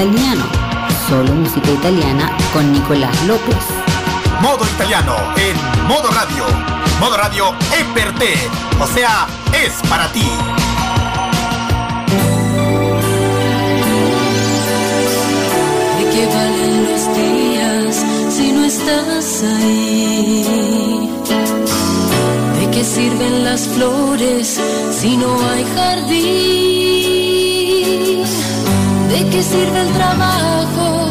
italiano. Solo música italiana con Nicolás López. Modo italiano en modo radio. Modo radio es per te, o sea, es para ti. ¿De qué valen los días si no estás ahí? ¿De qué sirven las flores si no hay jardín? ¿De qué sirve el trabajo,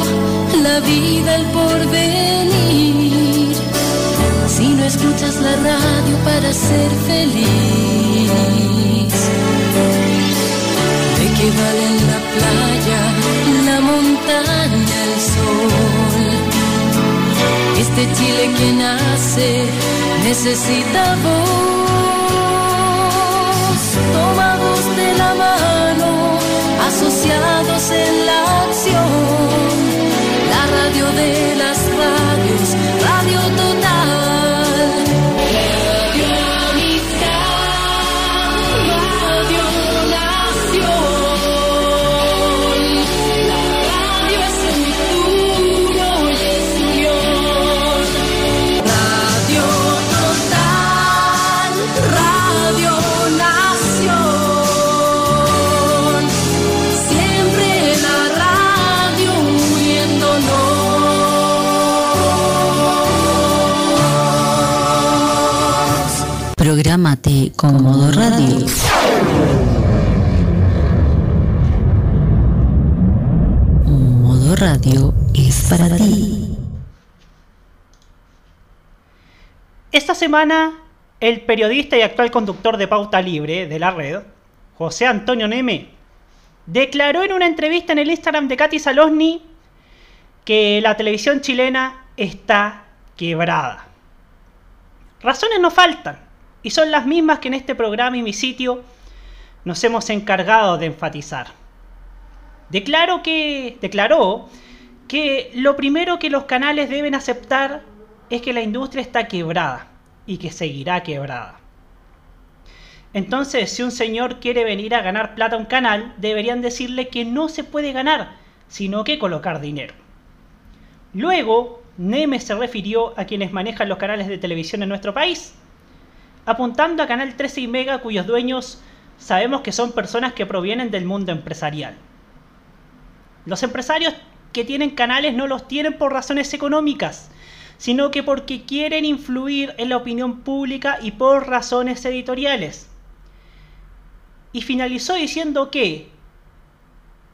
la vida, el porvenir? Si no escuchas la radio para ser feliz. ¿De qué valen la playa, la montaña, el sol? Este Chile que nace necesita voz. Asociados en la acción. La radio de las radios, Radio Total. Prográmate con Modo Radio. Modo Radio es para ti. Esta semana, el periodista y actual conductor de Pauta Libre de la red, José Antonio Neme, declaró en una entrevista en el Instagram de Katy Salosny que la televisión chilena está quebrada. Razones no faltan, y son las mismas que en este programa y mi sitio nos hemos encargado de enfatizar. Declaró que, declaró que lo primero que los canales deben aceptar es que la industria está quebrada y que seguirá quebrada. Entonces, si un señor quiere venir a ganar plata a un canal, deberían decirle que no se puede ganar, sino que colocar dinero. Luego, Neme se refirió a quienes manejan los canales de televisión en nuestro país, apuntando a Canal 13 y Mega cuyos dueños sabemos que son personas que provienen del mundo empresarial. Los empresarios que tienen canales no los tienen por razones económicas, sino que porque quieren influir en la opinión pública y por razones editoriales. Y finalizó diciendo que,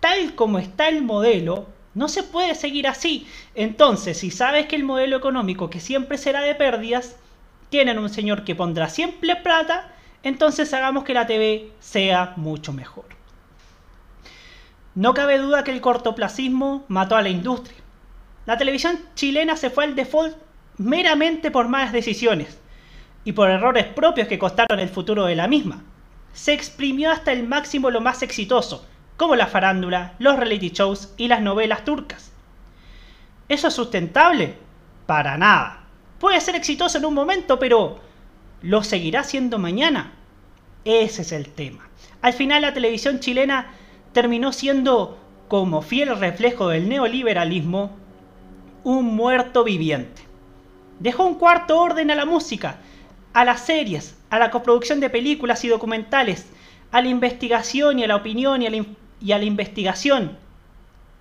tal como está el modelo, no se puede seguir así. Entonces, si sabes que el modelo económico, que siempre será de pérdidas, tienen un señor que pondrá siempre plata, entonces hagamos que la TV sea mucho mejor. No cabe duda que el cortoplacismo mató a la industria. La televisión chilena se fue al default meramente por malas decisiones y por errores propios que costaron el futuro de la misma. Se exprimió hasta el máximo lo más exitoso, como la farándula, los reality shows y las novelas turcas. ¿Eso es sustentable? Para nada. Puede ser exitoso en un momento, pero ¿lo seguirá siendo mañana? Ese es el tema. Al final la televisión chilena terminó siendo, como fiel reflejo del neoliberalismo, un muerto viviente. Dejó un cuarto orden a la música, a las series, a la coproducción de películas y documentales, a la investigación y a la opinión y a la, investigación,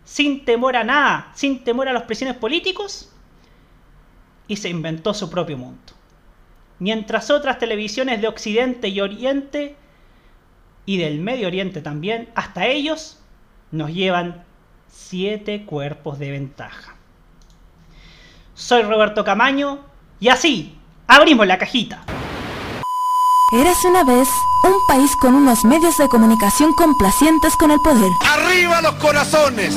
sin temor a nada, sin temor a las presiones políticos, y se inventó su propio mundo. Mientras otras televisiones de Occidente y Oriente, y del Medio Oriente también, hasta ellos, nos llevan siete cuerpos de ventaja. Soy Roberto Camaño, y así, abrimos la cajita. Érase una vez un país con unos medios de comunicación complacientes con el poder, ¡Arriba los corazones!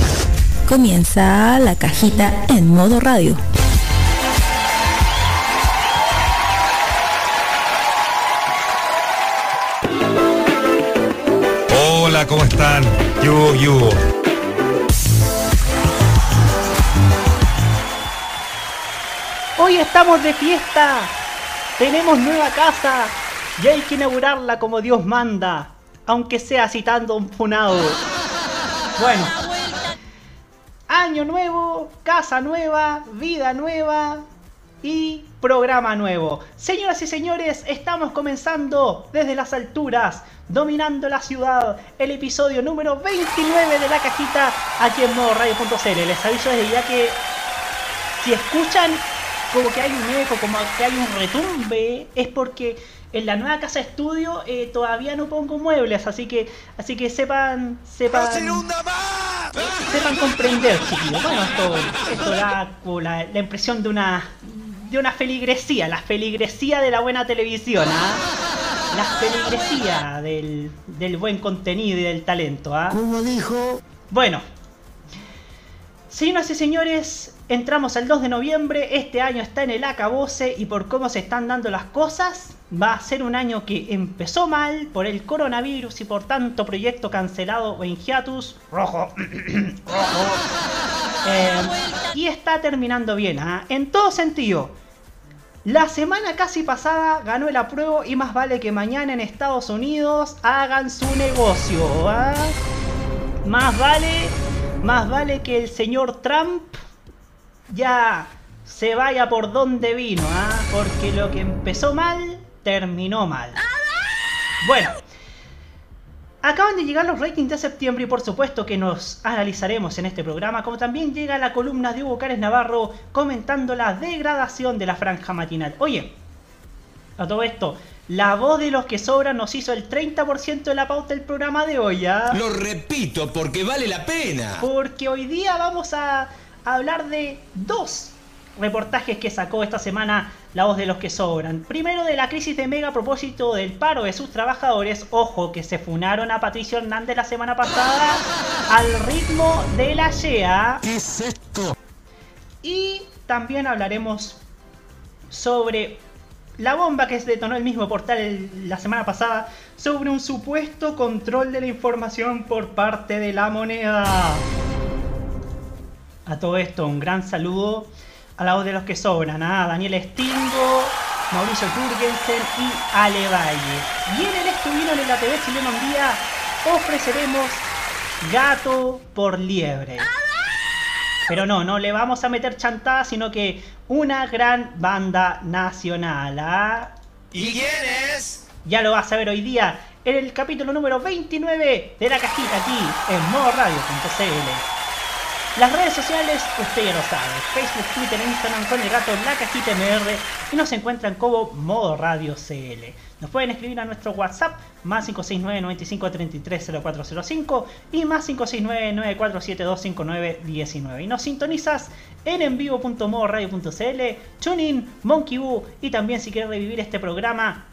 Comienza la cajita en modo radio. Hola, ¿cómo están? Yugo, yugo. Hoy estamos de fiesta. Tenemos nueva casa y hay que inaugurarla como Dios manda, aunque sea citando un funado. Bueno. Año nuevo, casa nueva, vida nueva y programa nuevo. Señoras y señores, estamos comenzando desde las alturas, dominando la ciudad, el episodio número 29 de la cajita aquí en modo radio.cl. Les aviso desde ya que si escuchan como que hay un eco, como que hay un retumbe, es porque en la nueva casa estudio eh, todavía no pongo muebles, así que así que sepan sepan sepan comprender, chiquillos. Bueno, esto, esto da como la, la impresión de una de una feligresía, la feligresía de la buena televisión, ¿ah? La feligresía del, del buen contenido y del talento, ¿ah? Como dijo, Bueno, señoras y señores, entramos al 2 de noviembre, este año está en el acabose y por cómo se están dando las cosas, va a ser un año que empezó mal por el coronavirus y por tanto proyecto cancelado o en hiatus, rojo, rojo, Eh, y está terminando bien, ¿ah? en todo sentido. La semana casi pasada ganó el apruebo y más vale que mañana en Estados Unidos hagan su negocio. ¿ah? Más vale, más vale que el señor Trump ya se vaya por donde vino, ¿ah? porque lo que empezó mal terminó mal. Bueno, acaban de llegar los ratings de septiembre y por supuesto que nos analizaremos en este programa, como también llega la columna de Hugo Cárez Navarro comentando la degradación de la franja matinal. Oye, a todo esto, la voz de los que sobran nos hizo el 30% de la pauta del programa de hoy, ¿ah? Lo repito porque vale la pena. Porque hoy día vamos a hablar de dos reportajes que sacó esta semana la voz de los que sobran. Primero de la crisis de Mega a propósito del paro de sus trabajadores. Ojo que se funaron a Patricio Hernández la semana pasada al ritmo de la YEA. ¿qué es esto? Y también hablaremos sobre la bomba que se detonó el mismo portal la semana pasada sobre un supuesto control de la información por parte de la moneda. A todo esto, un gran saludo a la voz de los que sobran, a Daniel Stingo, Mauricio Jürgensen y Ale Valle. Y en el estuvieron en la TV chilena un día ofreceremos gato por liebre. Pero no, no le vamos a meter chantada, sino que una gran banda nacional. ¿ah? ¿Y quién es? Ya lo vas a ver hoy día en el capítulo número 29 de la cajita aquí en modoradio.cl. Las redes sociales, usted ya lo sabe, Facebook, Twitter, Instagram con el gato La Cajita MR y nos encuentran como Modo Radio CL. Nos pueden escribir a nuestro WhatsApp más 569 95 33 0405 y más 569 9472 5919 y nos sintonizas en envivo.modoradio.cl, TuneIn, Monkey Boo y también si quieres revivir este programa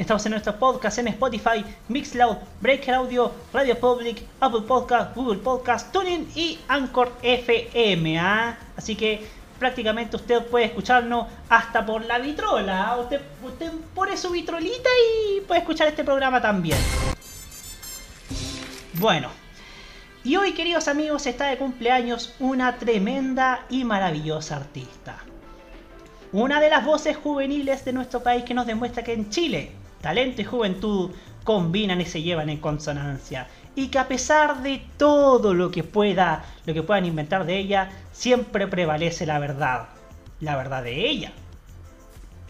Estamos en nuestros podcasts en Spotify, Mixcloud, Breaker Audio, Radio Public, Apple Podcast, Google Podcast, TuneIn y Anchor FM. ¿ah? Así que prácticamente usted puede escucharnos hasta por la vitrola. Usted, usted pone su vitrolita y puede escuchar este programa también. Bueno, y hoy queridos amigos está de cumpleaños una tremenda y maravillosa artista. Una de las voces juveniles de nuestro país que nos demuestra que en Chile talento y juventud combinan y se llevan en consonancia. Y que a pesar de todo lo que pueda, lo que puedan inventar de ella, siempre prevalece la verdad. La verdad de ella.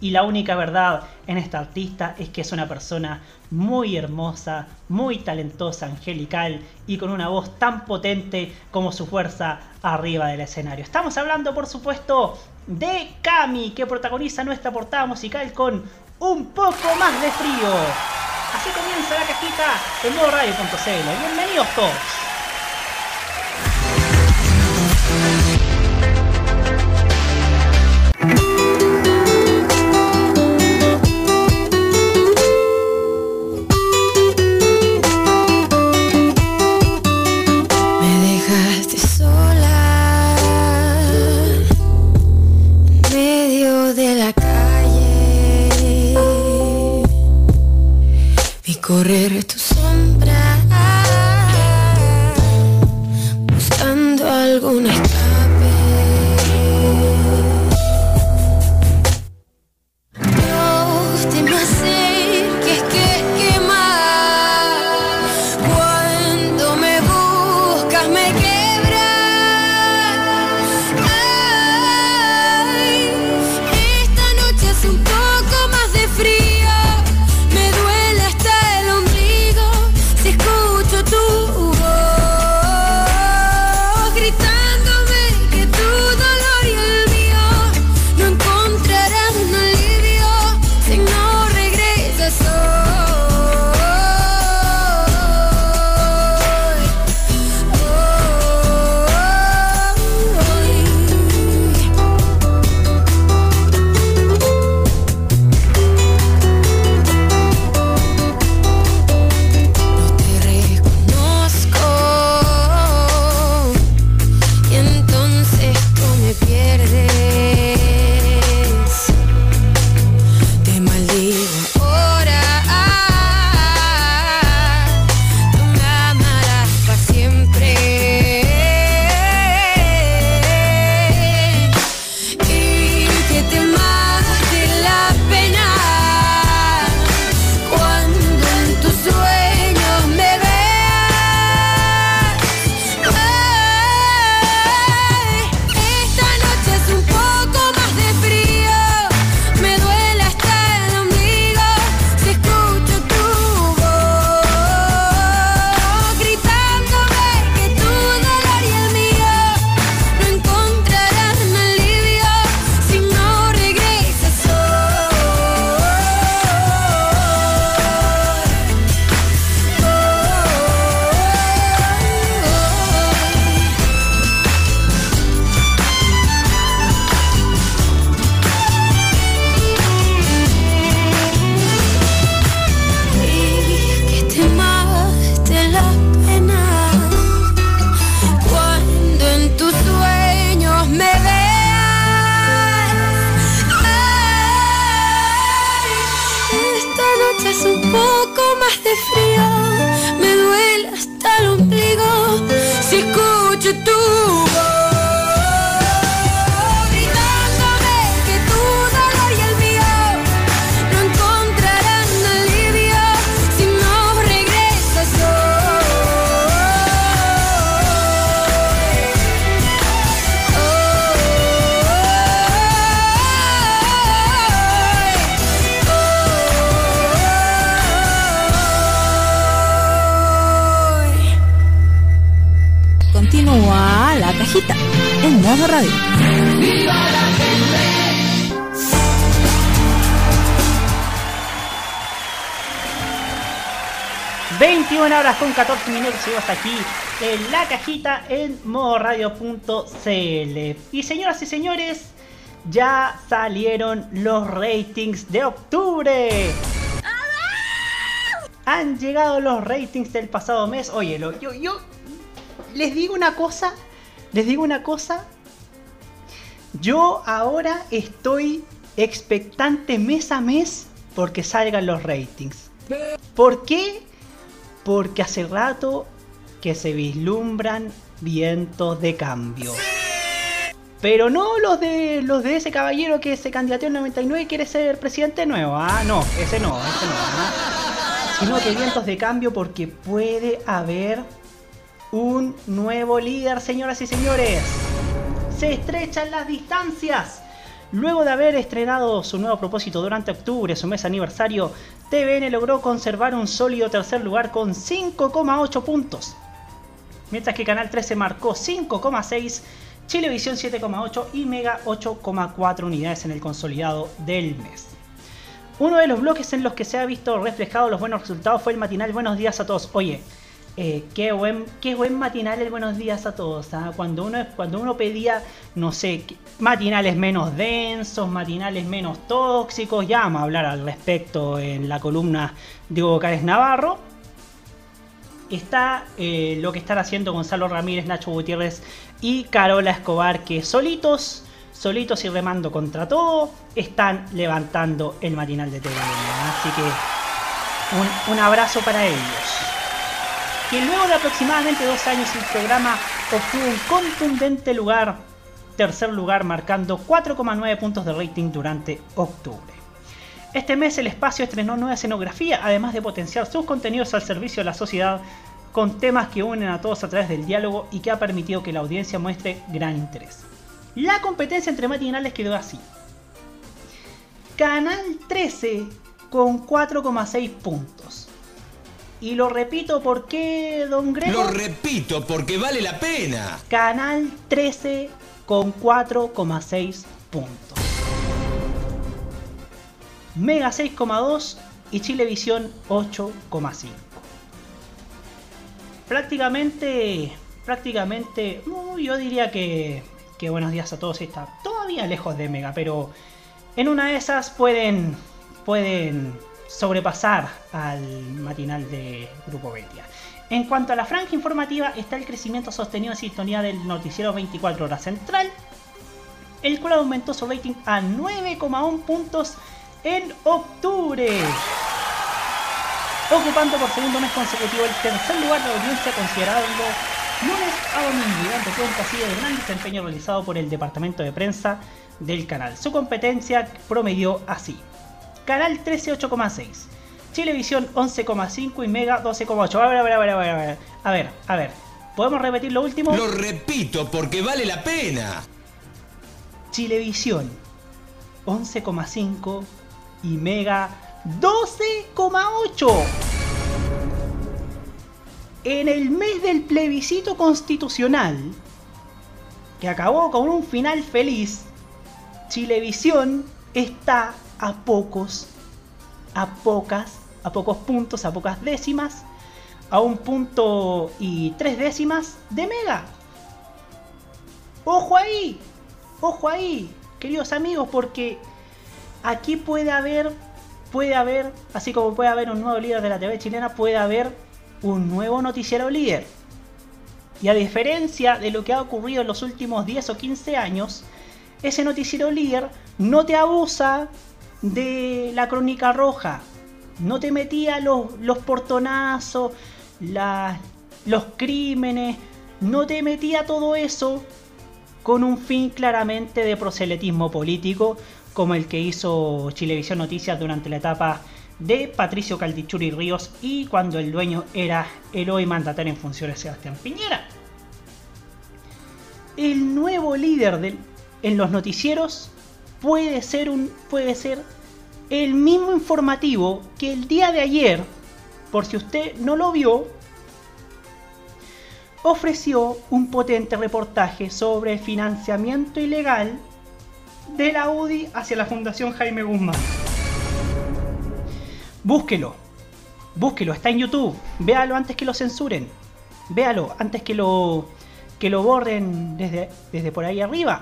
Y la única verdad en esta artista es que es una persona muy hermosa, muy talentosa, angelical y con una voz tan potente como su fuerza arriba del escenario. Estamos hablando, por supuesto, de Cami, que protagoniza nuestra portada musical con un poco más de frío. Así comienza la cajita en modo radio.cl. Bienvenidos todos. Correr tu sombra buscando algún 14 minutos y hasta aquí en la cajita en modoradio.cl. Y señoras y señores, ya salieron los ratings de octubre. Han llegado los ratings del pasado mes. Oye, lo- yo, yo les digo una cosa, les digo una cosa. Yo ahora estoy expectante mes a mes porque salgan los ratings. ¿Por qué? Porque hace rato que se vislumbran vientos de cambio. Pero no los de los de ese caballero que se candidateó en 99 y quiere ser presidente nuevo. Ah, no, ese no, ese no. ah. Sino que vientos de cambio porque puede haber un nuevo líder, señoras y señores. Se estrechan las distancias. Luego de haber estrenado su nuevo propósito durante octubre, su mes aniversario, TVN logró conservar un sólido tercer lugar con 5,8 puntos. Mientras que Canal 13 marcó 5,6, Chilevisión 7,8 y Mega 8,4 unidades en el consolidado del mes. Uno de los bloques en los que se ha visto reflejado los buenos resultados fue el matinal Buenos días a todos. Oye, eh, qué, buen, qué buen matinal el buenos días a todos. ¿ah? Cuando, uno, cuando uno pedía, no sé, matinales menos densos, matinales menos tóxicos, ya vamos a hablar al respecto en la columna de Hugo Cárez Navarro. Está eh, lo que están haciendo Gonzalo Ramírez, Nacho Gutiérrez y Carola Escobar, que solitos, solitos y remando contra todo, están levantando el matinal de TVN. Así que un, un abrazo para ellos que luego de aproximadamente dos años el programa obtuvo un contundente lugar, tercer lugar, marcando 4,9 puntos de rating durante octubre. Este mes el espacio estrenó nueva escenografía, además de potenciar sus contenidos al servicio de la sociedad con temas que unen a todos a través del diálogo y que ha permitido que la audiencia muestre gran interés. La competencia entre matinales quedó así. Canal 13 con 4,6 puntos. Y lo repito porque, don Grego. Lo repito porque vale la pena. Canal 13 con 4,6 puntos. Mega 6,2 y Chilevisión 8,5. Prácticamente, prácticamente, yo diría que, que buenos días a todos está todavía lejos de Mega, pero en una de esas pueden, pueden sobrepasar al matinal de Grupo Betia. En cuanto a la franja informativa, está el crecimiento sostenido en sintonía del noticiero 24 horas central, el cual aumentó su rating a 9,1 puntos en octubre, ocupando por segundo mes consecutivo el tercer lugar de audiencia considerado lunes a domingo, dando cuenta así del gran desempeño realizado por el departamento de prensa del canal. Su competencia promedió así. Canal 13 8,6. Chilevisión 11,5 y Mega 12,8. A ver, a ver, a ver, a ver, a ver. A ver, a ver. ¿Podemos repetir lo último? Lo repito porque vale la pena. Chilevisión 11,5 y Mega 12,8. En el mes del plebiscito constitucional, que acabó con un final feliz, Chilevisión está a pocos, a pocas, a pocos puntos, a pocas décimas, a un punto y tres décimas de Mega. Ojo ahí, ojo ahí, queridos amigos, porque aquí puede haber, puede haber, así como puede haber un nuevo líder de la TV chilena, puede haber un nuevo noticiero líder. Y a diferencia de lo que ha ocurrido en los últimos 10 o 15 años, ese noticiero líder no te abusa de la crónica roja. No te metía los, los portonazos, los crímenes, no te metía todo eso con un fin claramente de proselitismo político, como el que hizo Chilevisión Noticias durante la etapa de Patricio Caldichuri Ríos y cuando el dueño era el hoy mandatario en funciones Sebastián Piñera. El nuevo líder en los noticieros puede ser un puede ser el mismo informativo que el día de ayer, por si usted no lo vio, ofreció un potente reportaje sobre financiamiento ilegal de la UDI hacia la Fundación Jaime Guzmán. Búsquelo, búsquelo, está en YouTube, véalo antes que lo censuren, véalo antes que lo que lo borren desde, desde por ahí arriba.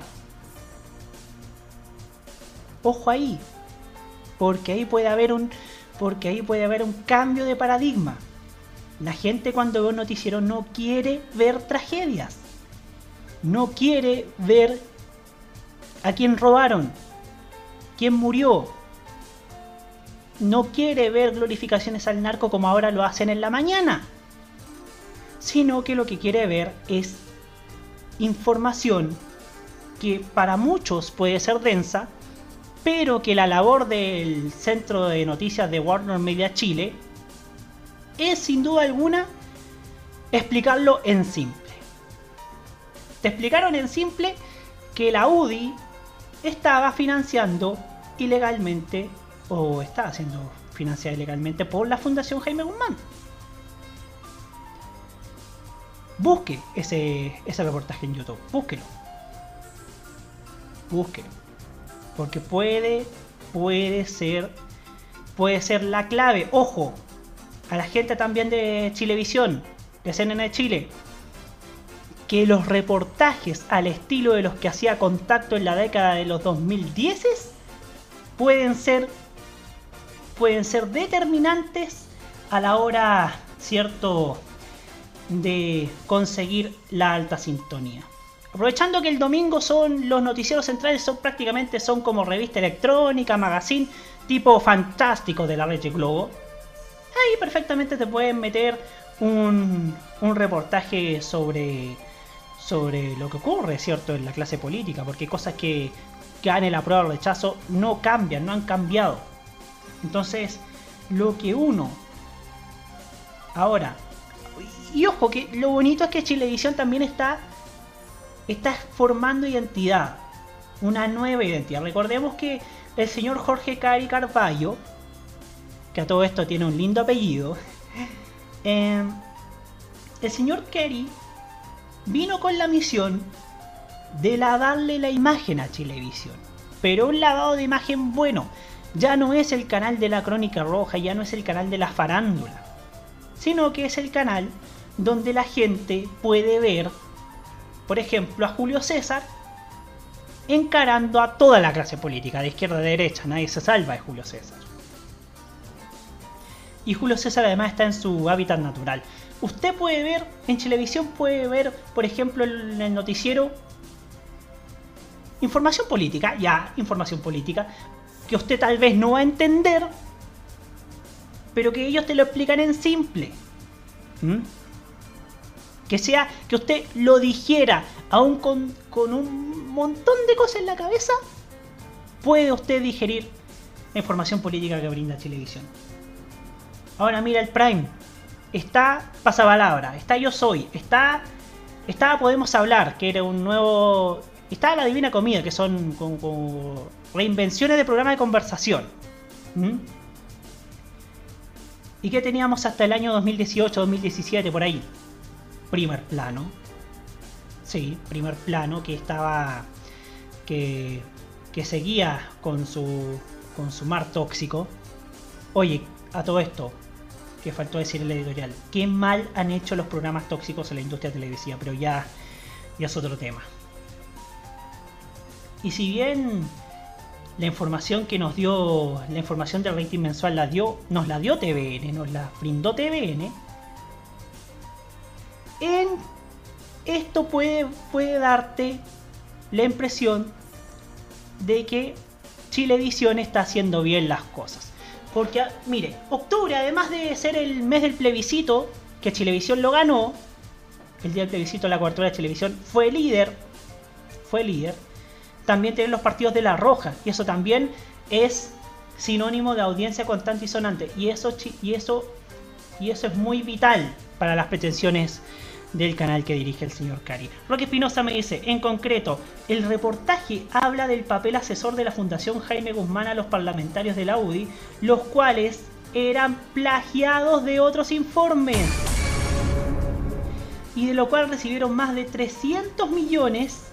Ojo ahí, porque ahí puede haber un porque ahí puede haber un cambio de paradigma. La gente cuando ve un noticiero no quiere ver tragedias. No quiere ver a quién robaron, quién murió. No quiere ver glorificaciones al narco como ahora lo hacen en la mañana. Sino que lo que quiere ver es información que para muchos puede ser densa, pero que la labor del centro de noticias de Warner Media Chile es sin duda alguna explicarlo en simple. Te explicaron en simple que la UDI estaba financiando ilegalmente o está siendo financiada ilegalmente por la Fundación Jaime Guzmán. Busque ese, ese reportaje en YouTube, búsquelo. Búsquelo. Porque puede, puede ser, puede ser la clave. Ojo, a la gente también de Chilevisión, de CNN de Chile, que los reportajes al estilo de los que hacía contacto en la década de los 2010 pueden ser pueden ser determinantes a la hora cierto de conseguir la alta sintonía. Aprovechando que el domingo son los noticieros centrales son prácticamente son como revista electrónica, magazine tipo fantástico de la red Globo. Ahí perfectamente te pueden meter un, un reportaje sobre sobre lo que ocurre, ¿cierto?, en la clase política, porque cosas que gane la prueba o rechazo no cambian, no han cambiado. Entonces, lo que uno ahora y ojo que lo bonito es que Chilevisión también está está formando identidad, una nueva identidad. Recordemos que el señor Jorge Cari Carballo, que a todo esto tiene un lindo apellido, eh, el señor Kerry vino con la misión de darle la imagen a Chilevisión. Pero un lavado de imagen bueno. Ya no es el canal de la Crónica Roja, ya no es el canal de la farándula. Sino que es el canal donde la gente puede ver, por ejemplo, a Julio César encarando a toda la clase política, de izquierda a derecha. Nadie se salva de Julio César. Y Julio César además está en su hábitat natural. Usted puede ver, en televisión puede ver, por ejemplo, en el noticiero, información política, ya, información política, que usted tal vez no va a entender, pero que ellos te lo explican en simple. ¿Mm? Que sea, que usted lo dijera, aún con, con un montón de cosas en la cabeza, puede usted digerir la información política que brinda televisión. Ahora mira el Prime está Pasapalabra, está Yo Soy, está, está Podemos Hablar, que era un nuevo... Está La Divina Comida, que son como, reinvenciones de programa de conversación. ¿Mm? ¿Y qué teníamos hasta el año 2018-2017 por ahí? Primer plano. Sí, primer plano que estaba... que, que seguía con su, con su mar tóxico. Oye, a todo esto, faltó decir en la editorial. Qué mal han hecho los programas tóxicos en la industria televisiva, pero ya, ya es otro tema. Y si bien la información que nos dio, la información del rating mensual la dio, nos la dio TVN, nos la brindó TVN, en esto puede, puede darte la impresión de que Chilevisión está haciendo bien las cosas. Porque, mire, octubre, además de ser el mes del plebiscito, que Chilevisión lo ganó, el día del plebiscito, la cobertura de televisión, fue líder, fue líder, también tienen los partidos de la roja, y eso también es sinónimo de audiencia constante y sonante, y eso, y eso, y eso es muy vital para las pretensiones del canal que dirige el señor Cari. Roque Espinosa me dice, en concreto, el reportaje habla del papel asesor de la Fundación Jaime Guzmán a los parlamentarios de la UDI, los cuales eran plagiados de otros informes. Y de lo cual recibieron más de 300 millones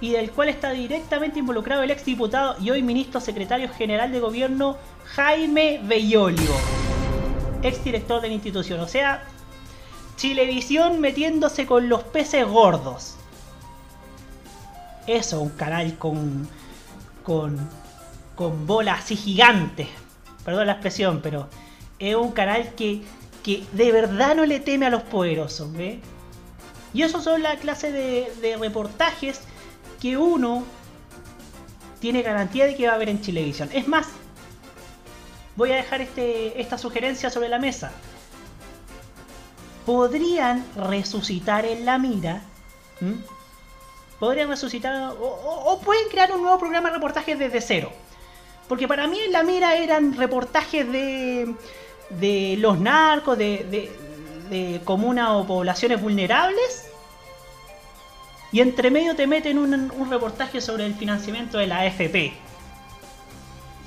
y del cual está directamente involucrado el exdiputado y hoy ministro secretario general de gobierno Jaime Bellolio, exdirector de la institución. O sea, Chilevisión metiéndose con los peces gordos. Eso, un canal con. con. con bolas así gigantes. Perdón la expresión, pero es un canal que, que de verdad no le teme a los poderosos, ¿ve? Y eso son la clase de, de reportajes que uno tiene garantía de que va a ver en Chilevisión. Es más, voy a dejar este, esta sugerencia sobre la mesa podrían resucitar en la mira. Podrían resucitar o, pueden crear un nuevo programa de reportajes desde cero. Porque para mí en la mira eran reportajes de, de los narcos, de, de, comunas o poblaciones vulnerables. y entre medio te meten un, un reportaje sobre el financiamiento de la AFP.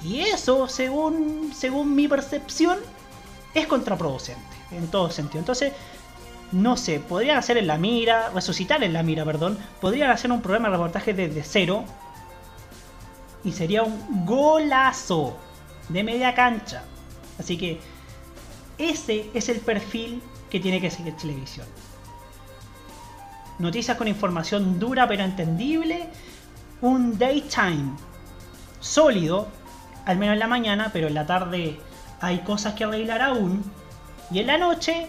Y eso, según, según mi percepción, es contraproducente en todo sentido. Entonces, no sé, podrían hacer en la mira, resucitar en la mira, perdón, podrían hacer un programa de reportaje desde cero y sería un golazo de media cancha. Así que ese es el perfil que tiene que seguir televisión. Noticias con información dura pero entendible, un daytime sólido, al menos en la mañana, pero en la tarde hay cosas que arreglar aún. Y en la noche,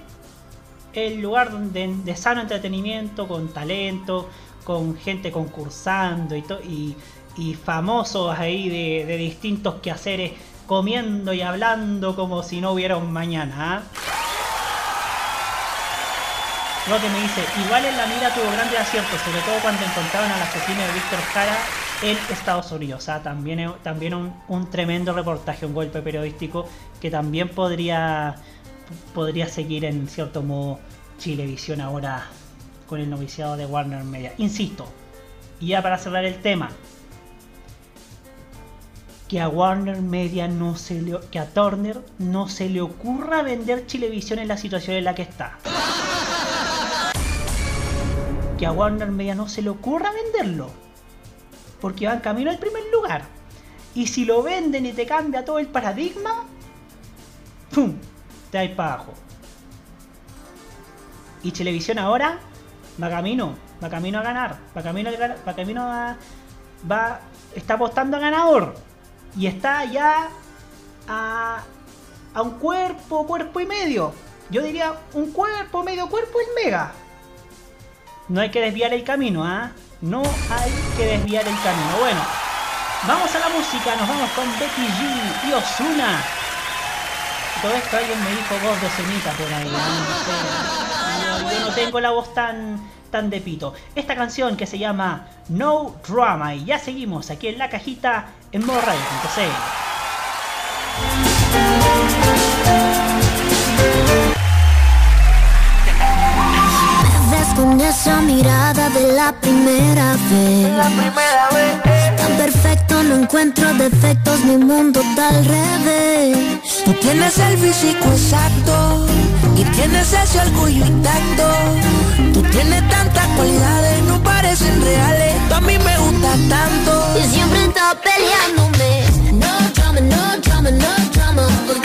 el lugar de, de sano entretenimiento, con talento, con gente concursando y, y, y famosos ahí de, distintos quehaceres comiendo y hablando como si no hubiera un mañana. Lo que me dice, igual en la mira tuvo grandes aciertos, sobre todo cuando encontraron al asesino de Víctor Jara en Estados Unidos. O sea, también, un, tremendo reportaje, un golpe periodístico que también podría, podría seguir en cierto modo Chilevisión ahora con el noviciado de Warner Media. Insisto, y ya para cerrar el tema, que a Warner Media no se le, que a Turner no se le ocurra vender Chilevisión en la situación en la que está. Que a Warner Media no se le ocurra venderlo. Porque van camino al primer lugar. Y si lo venden y te cambia todo el paradigma, ¡pum! Te vais para abajo. Y Televisión ahora va camino, va camino a ganar, va camino a, va camino a, va, está apostando a ganador y está ya a, a un cuerpo, cuerpo y medio. Yo diría un cuerpo, medio cuerpo el mega. No hay que desviar el camino, ¿ah? No hay que desviar el camino. Bueno, vamos a la música, nos vamos con Becky G y Osuna. Todo esto alguien me dijo voz de semita por ahí. ¿no? Yo, yo no tengo la voz tan, tan de pito. Esta canción que se llama No Drama. Y ya seguimos aquí en la cajita en modo con esa mirada de la primera vez. La primera vez. Tan perfecto, no encuentro defectos, mi mundo está al revés. Tú tienes el físico exacto y tienes ese orgullo intacto. Tú tienes tantas cualidades, no parecen reales. Tú a mí me gusta tanto. Y siempre estás peleándome. No drama, no drama, no drama.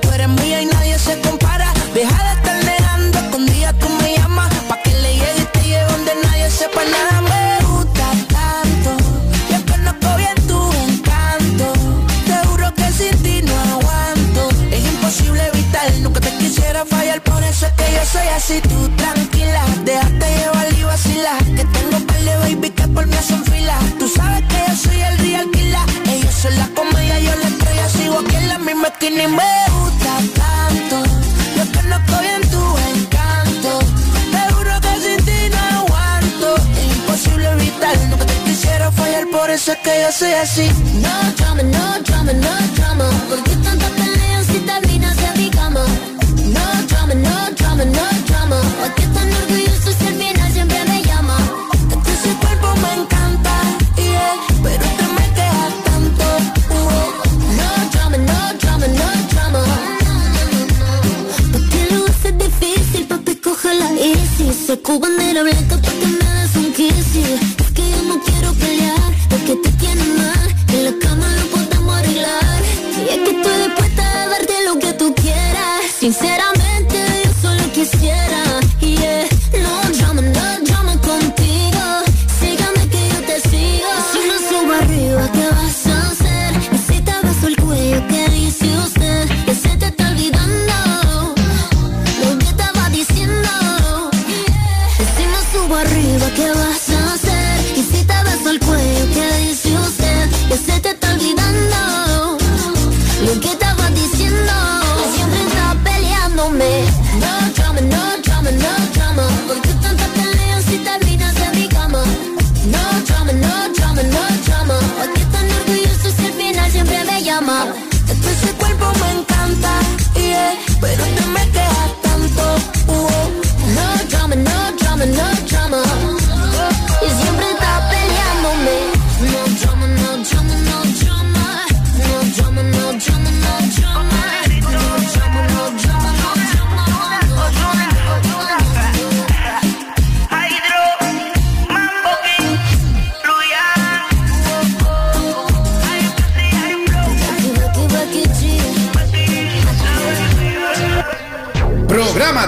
Tú eres mía y nadie se compara. Deja de estar negando, escondida tú me llamas. Pa' que le llegue y te lleve donde nadie sepa nada. Me gusta tanto. Yo conozco bien tu encanto. Te juro que sin ti no aguanto. Es imposible evitar, nunca te quisiera fallar. Por eso es que yo soy así, tú tranquila. Déjate llevar y vacila. Que tengo de baby que por mí hacen fila. Tú sabes que yo soy el real killer. Ellos son la comedia, yo la aquí en la misma esquina y me gusta tanto. Yo conozco bien tu encanto. Te juro que sin ti no aguanto. Es imposible evitar, nunca te quisiera fallar. Por eso es que yo soy así. No drama, no drama, no drama. ¿Por qué tanta pelea Easy. Se bandera blanca pa' que me des un kiss. yeah. Es que yo no quiero pelear, porque te tiene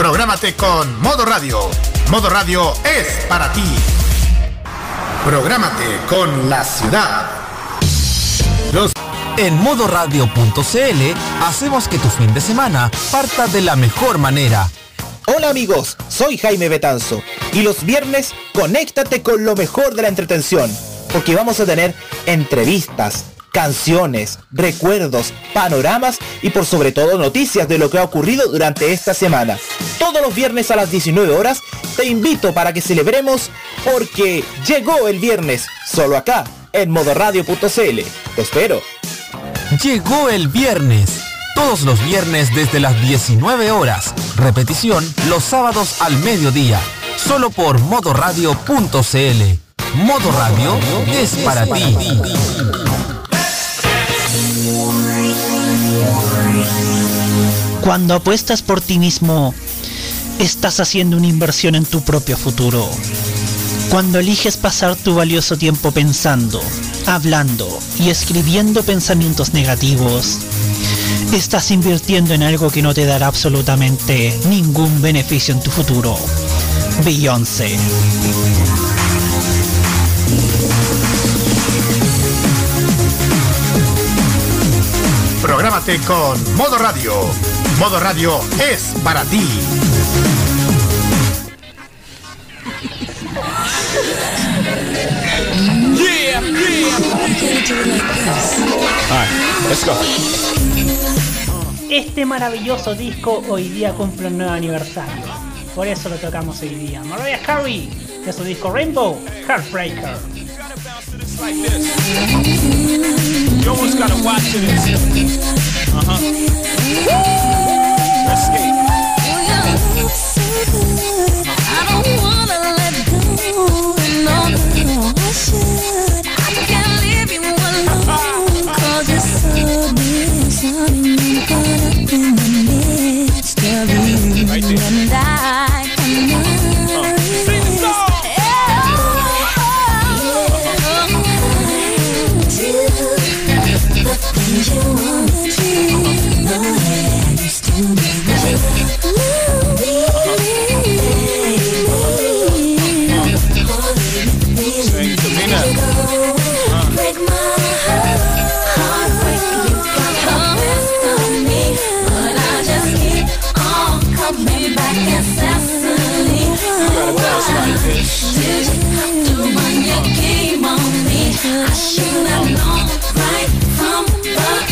Prográmate con Modo Radio. Modo Radio es para ti. Prográmate con la ciudad. Los en modoradio.cl hacemos que tu fin de semana parta de la mejor manera. Hola amigos, soy Jaime Betanzo y los viernes conéctate con lo mejor de la entretención, porque vamos a tener entrevistas, canciones, recuerdos, panoramas y por sobre todo noticias de lo que ha ocurrido durante esta semana. Todos los viernes a las 19 horas te invito para que celebremos porque llegó el viernes, solo acá, en modoradio.cl. Te espero. Llegó el viernes. Todos los viernes desde las 19 horas. Repetición los sábados al mediodía. Solo por modoradio.cl. Modo Radio es para ti. Cuando apuestas por ti mismo, estás haciendo una inversión en tu propio futuro. Cuando eliges pasar tu valioso tiempo pensando, hablando y escribiendo pensamientos negativos, estás invirtiendo en algo que no te dará absolutamente ningún beneficio en tu futuro. Beyoncé. Prográmate con Modo Radio. Modo Radio es para ti. Yeah, let's go. Este maravilloso disco hoy día cumple un nuevo aniversario. Por eso lo tocamos hoy día. Mariah Carey, de su disco Rainbow, Heartbreaker. You almost gotta watch this. Uh huh. Escape. I don't wanna let go. No, no, I should. I can't leave you alone. Cause you're so disarming. Caught up in Did you game on me? I should have known right from the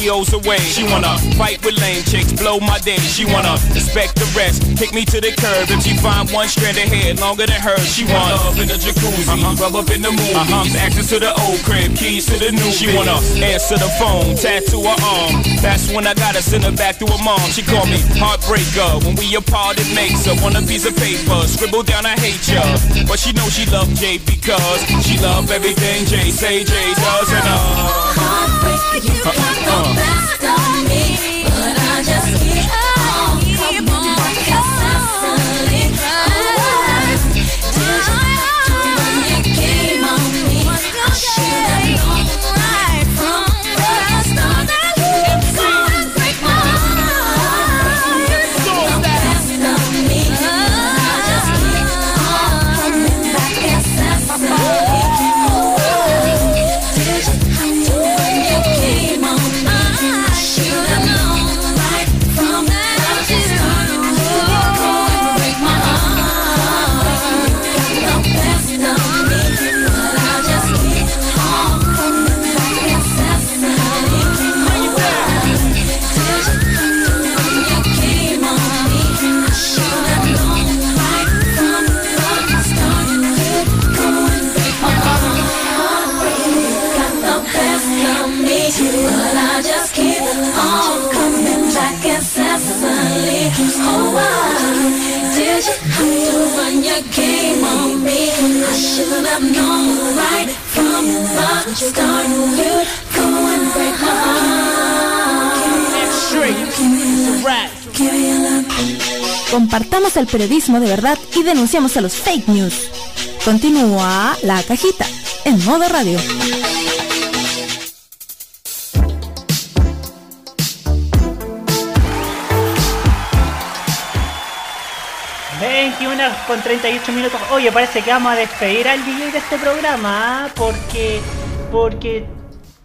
Jay, away. She wanna fight with lame chicks, blow my day. She wanna respect the rest, kick me to the curb. If she find one strand of hair longer than hers, she wanna love in the jacuzzi, rub up in the movies, access to the old crib, keys to the new. She wanna answer the phone, tattoo her arm. That's when I gotta send her back to her mom. She call me heartbreaker. When we apart, it makes her want a piece of paper. Scribble down, I hate ya. But she knows she love Jay because she love everything Jay say Jay does and uh. You got the I should have known right from the start. You'd go and break my heart. Compartamos el periodismo de verdad y denunciamos a los fake news. Continúa la cajita en modo radio. 21 horas con 38 minutos. Oye, parece que vamos a despedir al DJ de este programa ¿ah? porque porque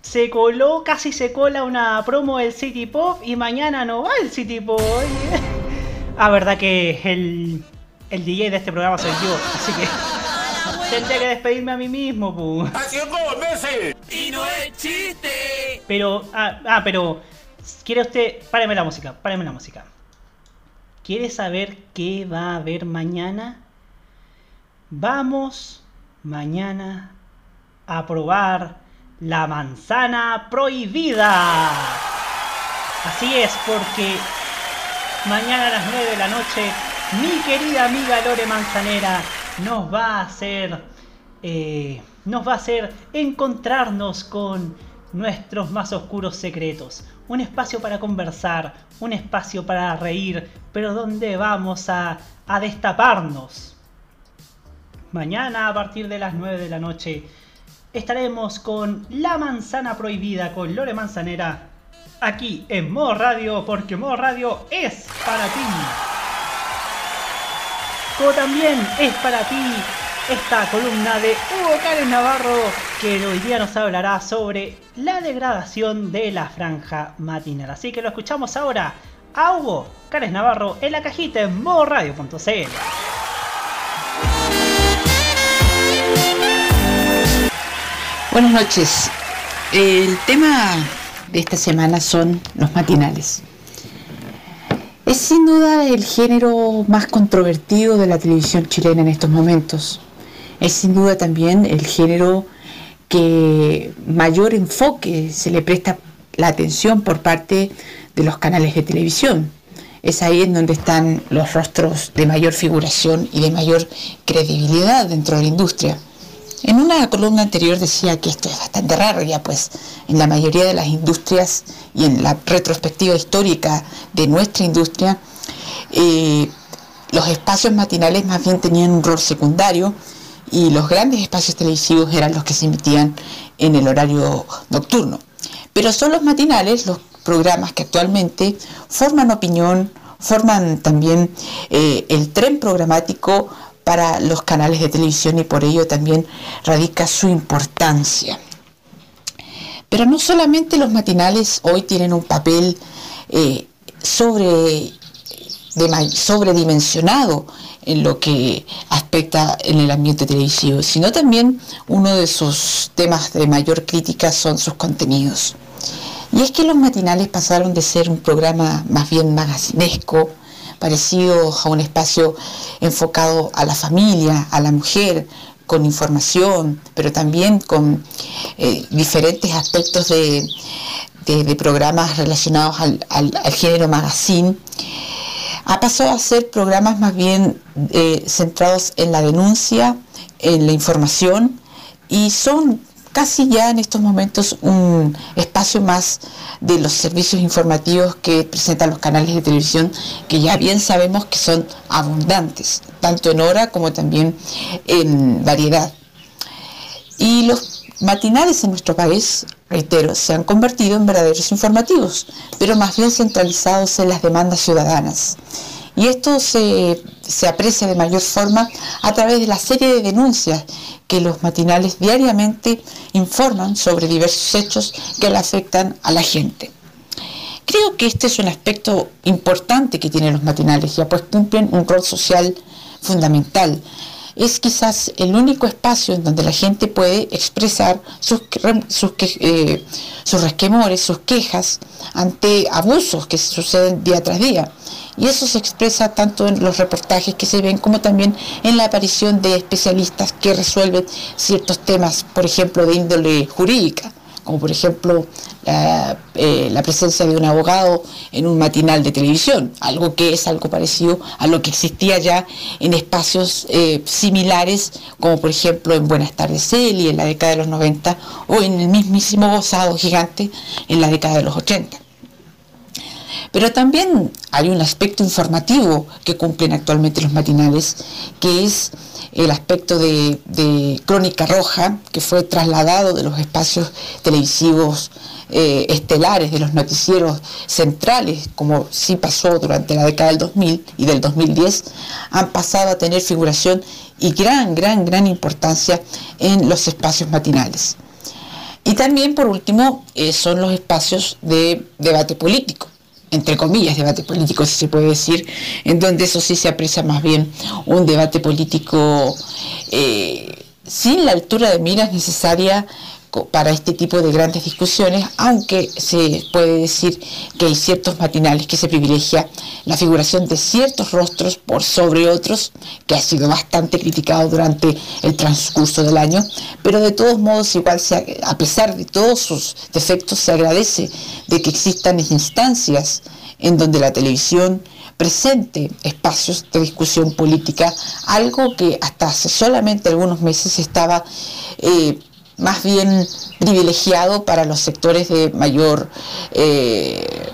se coló, casi se cola una promo del City Pop y mañana no va el City Pop. oye. Ah, verdad que el, el DJ de este programa soy yo, así que tendría que despedirme a mí mismo, pu. Haciendo meses. Y no es chiste. Pero, ah, ah, pero, ¿quiere usted? Páreme la música, páreme la música. ¿Quiere saber qué va a haber mañana? Vamos mañana a probar la manzana prohibida. Así es, porque mañana a las 9 de la noche mi querida amiga Lore Manzanera nos va a hacer eh, nos va a hacer encontrarnos con nuestros más oscuros secretos. Un espacio para conversar, un espacio para reír, pero donde vamos a, a destaparnos. Mañana a partir de las 9 de la noche estaremos con La Manzana Prohibida con Lore Manzanera aquí en Modo Radio porque Modo Radio es para ti. Como también es para ti esta columna de Hugo Karen Navarro que hoy día nos hablará sobre la degradación de la franja matinal. Así que lo escuchamos ahora a Hugo Karen Navarro en la cajita en modoradio.cl. Buenas noches. El tema de esta semana son los matinales. Es sin duda el género más controvertido de la televisión chilena en estos momentos. Es sin duda también el género que mayor enfoque se le presta la atención por parte de los canales de televisión. Es ahí en donde están los rostros de mayor figuración y de mayor credibilidad dentro de la industria. En una columna anterior decía que esto es bastante raro ya, pues en la mayoría de las industrias y en la retrospectiva histórica de nuestra industria, eh, los espacios matinales más bien tenían un rol secundario y los grandes espacios televisivos eran los que se emitían en el horario nocturno. Pero son los matinales los programas que actualmente forman opinión, forman también eh, el tren programático para los canales de televisión y por ello también radica su importancia. Pero no solamente los matinales hoy tienen un papel eh, sobre de sobredimensionado en lo que aspecta en el ambiente televisivo, sino también uno de sus temas de mayor crítica son sus contenidos. Y es que los matinales pasaron de ser un programa más bien magacinesco, parecido a un espacio enfocado a la familia, a la mujer, con información, pero también con eh, diferentes aspectos de, programas relacionados al, al- al género magazine, ha pasado a ser programas más bien eh, centrados en la denuncia, en la información y son casi ya en estos momentos un espacio más de los servicios informativos que presentan los canales de televisión que ya bien sabemos que son abundantes, tanto en hora como también en variedad. Y los matinales en nuestro país, reitero, se han convertido en verdaderos informativos, pero más bien centralizados en las demandas ciudadanas. Y esto se, se aprecia de mayor forma a través de la serie de denuncias que los matinales diariamente informan sobre diversos hechos que le afectan a la gente. Creo que este es un aspecto importante que tienen los matinales, ya pues cumplen un rol social fundamental. Es quizás el único espacio en donde la gente puede expresar sus, sus, eh, sus resquemores, sus quejas ante abusos que suceden día tras día. Y eso se expresa tanto en los reportajes que se ven como también en la aparición de especialistas que resuelven ciertos temas, por ejemplo, de índole jurídica como por ejemplo la, eh, la presencia de un abogado en un matinal de televisión, algo que es algo parecido a lo que existía ya en espacios eh, similares, como por ejemplo en Buenas tardes Eli en la década de los 90 o en el mismísimo Gozado Gigante en la década de los 80. Pero también hay un aspecto informativo que cumplen actualmente los matinales, que es el aspecto de, Crónica Roja, que fue trasladado de los espacios televisivos eh, estelares, de los noticieros centrales, como sí pasó durante la década del 2000 y del 2010, han pasado a tener figuración y gran, gran, gran importancia en los espacios matinales. Y también, por último, eh, son los espacios de debate político, entre comillas, debate político, si se puede decir, en donde eso sí se aprecia más bien un debate político eh, sin la altura de miras necesaria para este tipo de grandes discusiones, aunque se puede decir que hay ciertos matinales que se privilegia la figuración de ciertos rostros por sobre otros, que ha sido bastante criticado durante el transcurso del año, pero de todos modos igual se a pesar de todos sus defectos se agradece de que existan instancias en donde la televisión presente espacios de discusión política, algo que hasta hace solamente algunos meses estaba eh, más bien privilegiado para los sectores de mayor eh,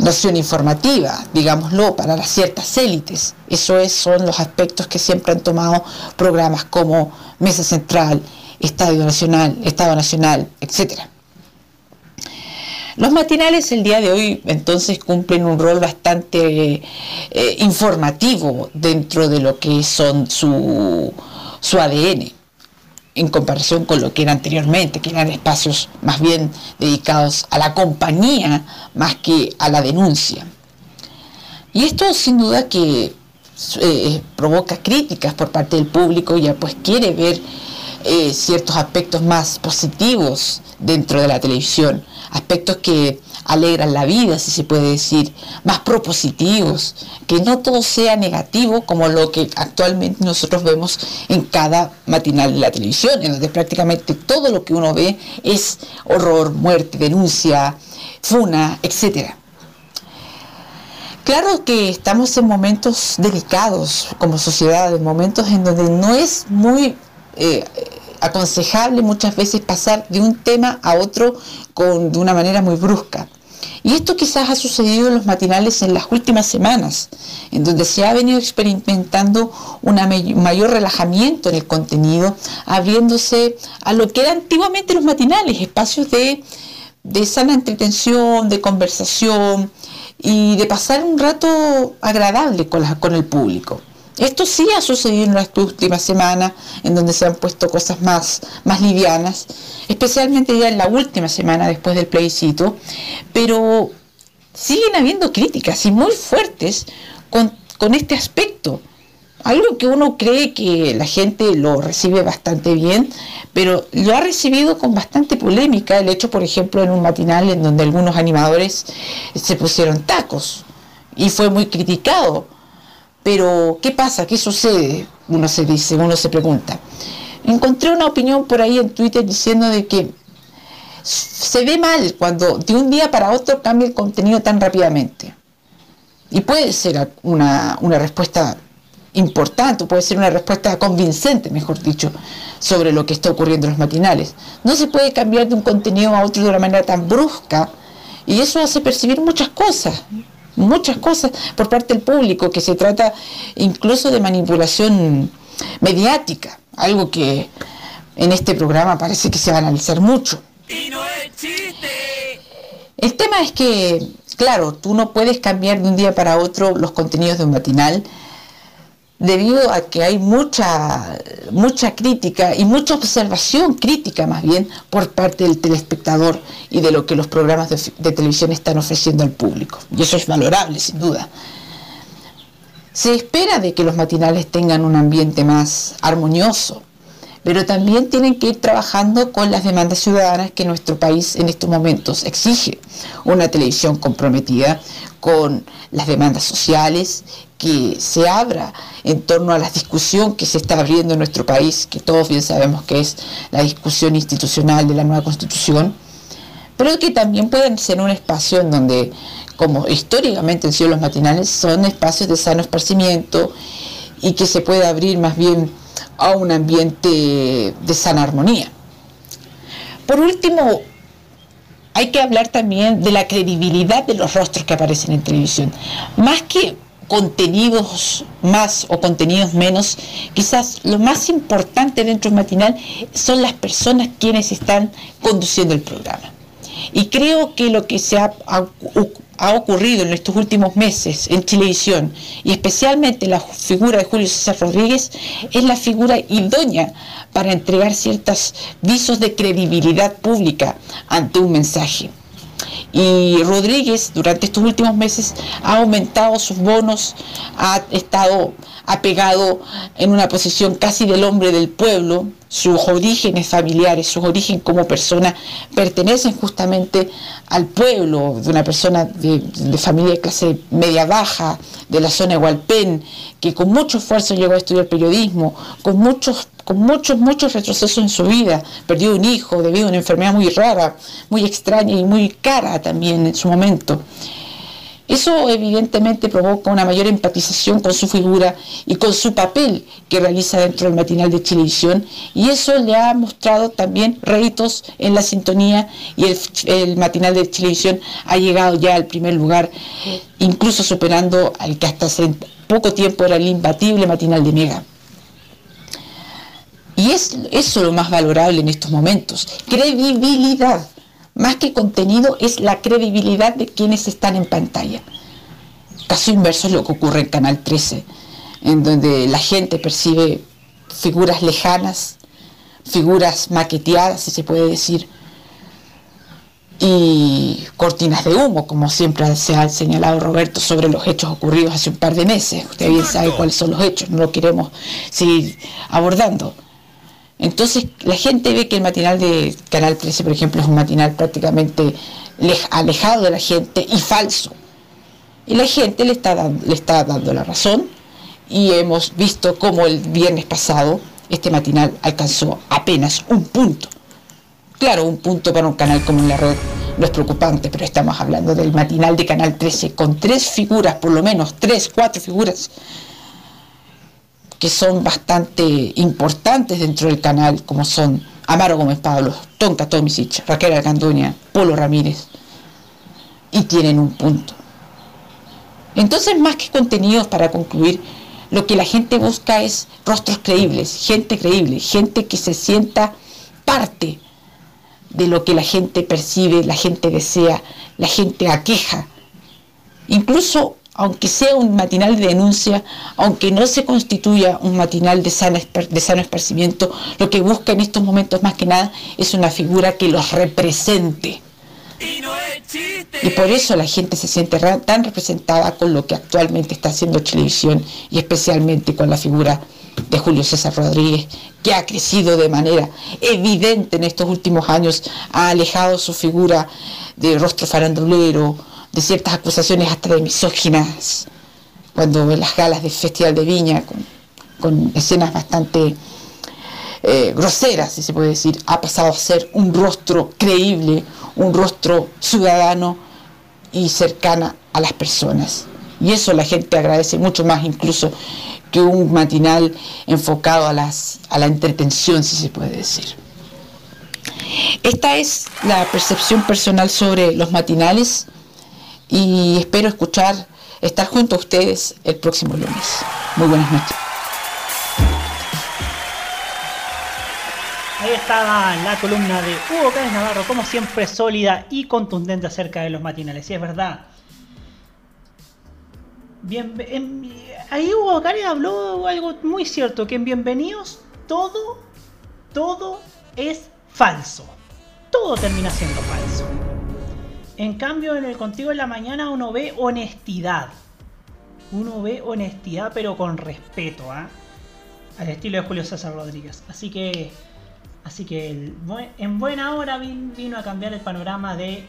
noción informativa, digámoslo, para las ciertas élites. Eso es, son los aspectos que siempre han tomado programas como Mesa Central, Estadio Nacional, Estado Nacional, etcétera. Los matinales el día de hoy entonces cumplen un rol bastante eh, informativo dentro de lo que son su, su ADN en comparación con lo que era anteriormente, que eran espacios más bien dedicados a la compañía más que a la denuncia. Y esto sin duda que eh, provoca críticas por parte del público, ya pues quiere ver eh, ciertos aspectos más positivos dentro de la televisión, aspectos que alegran la vida, si se puede decir, más propositivos, que no todo sea negativo como lo que actualmente nosotros vemos en cada matinal de la televisión, en donde prácticamente todo lo que uno ve es horror, muerte, denuncia, funa, etcétera. Claro que estamos en momentos delicados como sociedad, en momentos en donde no es muy eh, aconsejable muchas veces pasar de un tema a otro con, de una manera muy brusca. Y esto quizás ha sucedido en los matinales en las últimas semanas, en donde se ha venido experimentando un mayor relajamiento en el contenido, abriéndose a lo que eran antiguamente los matinales, espacios de, de sana entretención, de conversación y de pasar un rato agradable con, el público. Esto sí ha sucedido en las últimas semanas, en donde se han puesto cosas más, más livianas, especialmente ya en la última semana después del plebiscito, pero siguen habiendo críticas y muy fuertes con, con este aspecto. Algo que uno cree que la gente lo recibe bastante bien, pero lo ha recibido con bastante polémica. El hecho, por ejemplo, en un matinal en donde algunos animadores se pusieron tacos y fue muy criticado. Pero, ¿qué pasa? ¿Qué sucede? Uno se dice, uno se pregunta. Encontré una opinión por ahí en Twitter diciendo de que se ve mal cuando de un día para otro cambia el contenido tan rápidamente. Y puede ser una, una respuesta importante, puede ser una respuesta convincente, mejor dicho, sobre lo que está ocurriendo en los matinales. No se puede cambiar de un contenido a otro de una manera tan brusca y eso hace percibir muchas cosas, muchas cosas por parte del público, que se trata incluso de manipulación mediática, algo que en este programa parece que se va a analizar mucho. El tema es que, claro, tú no puedes cambiar de un día para otro los contenidos de un matinal debido a que hay mucha, mucha crítica y mucha observación crítica más bien por parte del telespectador y de lo que los programas de, de televisión están ofreciendo al público. Y eso es valorable, sin duda. Se espera de que los matinales tengan un ambiente más armonioso, pero también tienen que ir trabajando con las demandas ciudadanas que nuestro país en estos momentos exige. Una televisión comprometida con las demandas sociales, que se abra en torno a la discusión que se está abriendo en nuestro país, que todos bien sabemos que es la discusión institucional de la nueva constitución, pero que también pueden ser un espacio en donde, como históricamente han sido los matinales, son espacios de sano esparcimiento y que se puede abrir más bien a un ambiente de sana armonía. Por último, hay que hablar también de la credibilidad de los rostros que aparecen en televisión. Más que contenidos más o contenidos menos, quizás lo más importante dentro del matinal son las personas quienes están conduciendo el programa. Y creo que lo que se ha, ha, ha ocurrido en estos últimos meses en televisión y especialmente la figura de Julio César Rodríguez es la figura idónea para entregar ciertos visos de credibilidad pública ante un mensaje. Y Rodríguez durante estos últimos meses ha aumentado sus bonos, ha estado apegado en una posición casi del hombre del pueblo, sus orígenes familiares, sus orígenes como persona pertenecen justamente al pueblo, de una persona de, de, familia de clase media baja, de la zona de Hualpén, que con mucho esfuerzo llegó a estudiar periodismo, con muchos, con muchos, muchos retrocesos en su vida, perdió un hijo debido a una enfermedad muy rara, muy extraña y muy cara también en su momento. Eso evidentemente provoca una mayor empatización con su figura y con su papel que realiza dentro del matinal de televisión y eso le ha mostrado también réditos en la sintonía y el, el, matinal de televisión ha llegado ya al primer lugar, incluso superando al que hasta hace poco tiempo era el imbatible matinal de Mega. Y es eso lo más valorable en estos momentos, credibilidad más que contenido, es la credibilidad de quienes están en pantalla. Caso inverso es lo que ocurre en Canal 13, en donde la gente percibe figuras lejanas, figuras maqueteadas, si se puede decir, y cortinas de humo, como siempre se ha señalado Roberto sobre los hechos ocurridos hace un par de meses. Usted bien sabe cuáles son los hechos, no lo queremos seguir abordando. Entonces la gente ve que el matinal de Canal 13, por ejemplo, es un matinal prácticamente alejado de la gente y falso. Y la gente le está, dando, le está dando la razón y hemos visto cómo el viernes pasado este matinal alcanzó apenas un punto. Claro, un punto para un canal como la red no es preocupante, pero estamos hablando del matinal de Canal 13 con tres figuras, por lo menos tres, cuatro figuras que son bastante importantes dentro del canal, como son Amaro Gómez Pablo, Tonka Tomisic, Raquel Alcanduña, Polo Ramírez, y tienen un punto. Entonces, más que contenidos para concluir, lo que la gente busca es rostros creíbles, gente creíble, gente que se sienta parte de lo que la gente percibe, la gente desea, la gente aqueja. Incluso aunque sea un matinal de denuncia, aunque no se constituya un matinal de, sano esparcimiento, lo que busca en estos momentos más que nada es una figura que los represente. Y Y por eso la gente se siente tan representada con lo que actualmente está haciendo televisión y especialmente con la figura de Julio César Rodríguez, que ha crecido de manera evidente en estos últimos años, ha alejado su figura de rostro farandulero, de ciertas acusaciones hasta de misóginas, cuando en las galas del Festival de Viña, con, escenas bastante eh, groseras, si se puede decir, ha pasado a ser un rostro creíble, un rostro ciudadano y cercana a las personas. Y eso la gente agradece mucho más incluso que un matinal enfocado a, las, a la entretención, si se puede decir. Esta es la percepción personal sobre los matinales y espero escuchar, estar junto a ustedes el próximo lunes. Muy buenas noches. Ahí estaba la columna de Hugo Cáez Navarro, como siempre sólida y contundente acerca de los matinales. Y es verdad. Bien, en- ahí Hugo Cáez habló algo muy cierto, que en Bienvenidos todo, todo es falso. Todo termina siendo falso. En cambio, en el Contigo en la Mañana uno ve honestidad. Uno ve honestidad, pero con respeto, ¿ah? Al estilo de Julio César Rodríguez. Así que Así que en buena hora vin- vino a cambiar el panorama de,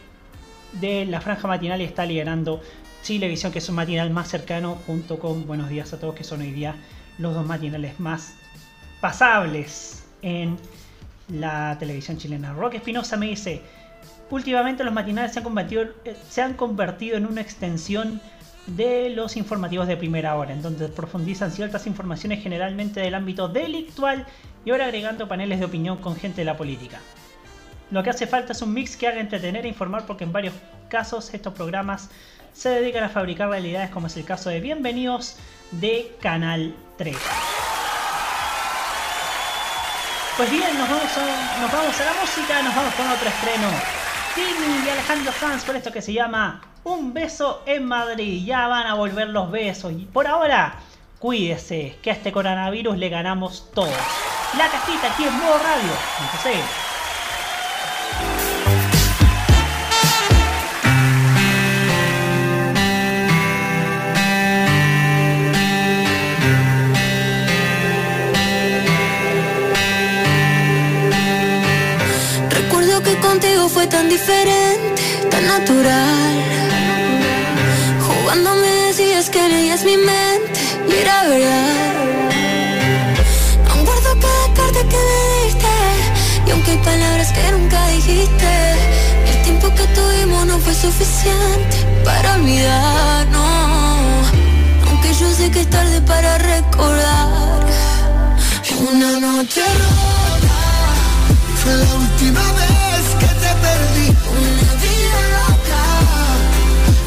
de la franja matinal y está liderando Chilevisión, que es un matinal más cercano, junto con Buenos Días a Todos, que son hoy día los dos matinales más pasables en la televisión chilena. Roque Espinosa me dice, últimamente los matinales se han, convertido, eh, se han convertido en una extensión de los informativos de primera hora, en donde profundizan ciertas informaciones generalmente del ámbito delictual y ahora agregando paneles de opinión con gente de la política. Lo que hace falta es un mix que haga entretener e informar porque en varios casos estos programas se dedican a fabricar realidades como es el caso de Bienvenidos de Canal 3. Pues bien, nos vamos a la música, nos vamos con otro estreno. Timmy y Alejandro Sanz con esto que se llama Un beso en Madrid. Ya van a volver los besos. Y por ahora, cuídese, que a este coronavirus le ganamos todos. La cajita aquí en modo radio. Entonces, fue tan diferente, tan natural. Jugando me decías que leías mi mente y era verdad. Aún guardo cada carta que me diste y aunque hay palabras que nunca dijiste, el tiempo que tuvimos no fue suficiente para olvidarnos. Aunque yo sé que es tarde para recordar una noche. Fue la última vez perdí. Una vida loca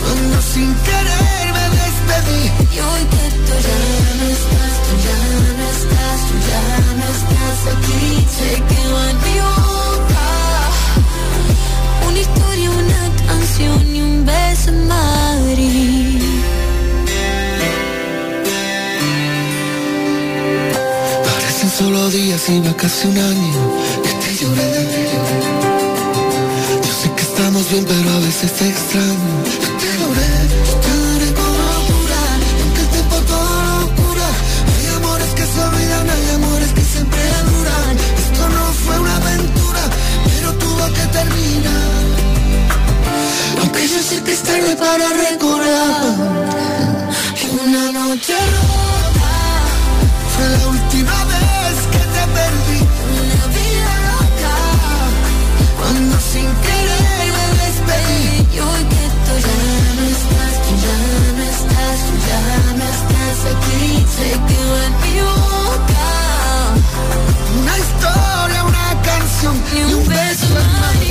Cuando sin querer me despedí. Y hoy que tú ya no estás, tú ya no estás, tú ya no estás aquí Se quedó en mi boca Una historia, una canción y un beso en Madrid Parecen solo días y va casi un año pero a veces te extraño. Yo te yo te lloré con locura. Aunque el tiempo todo lo cura, hay amores que se olvidan, hay amores que siempre duran. Esto no fue una aventura, pero tuvo que terminar. Aunque yo sé que es tarde para recordar. Una historia, una canción y un beso en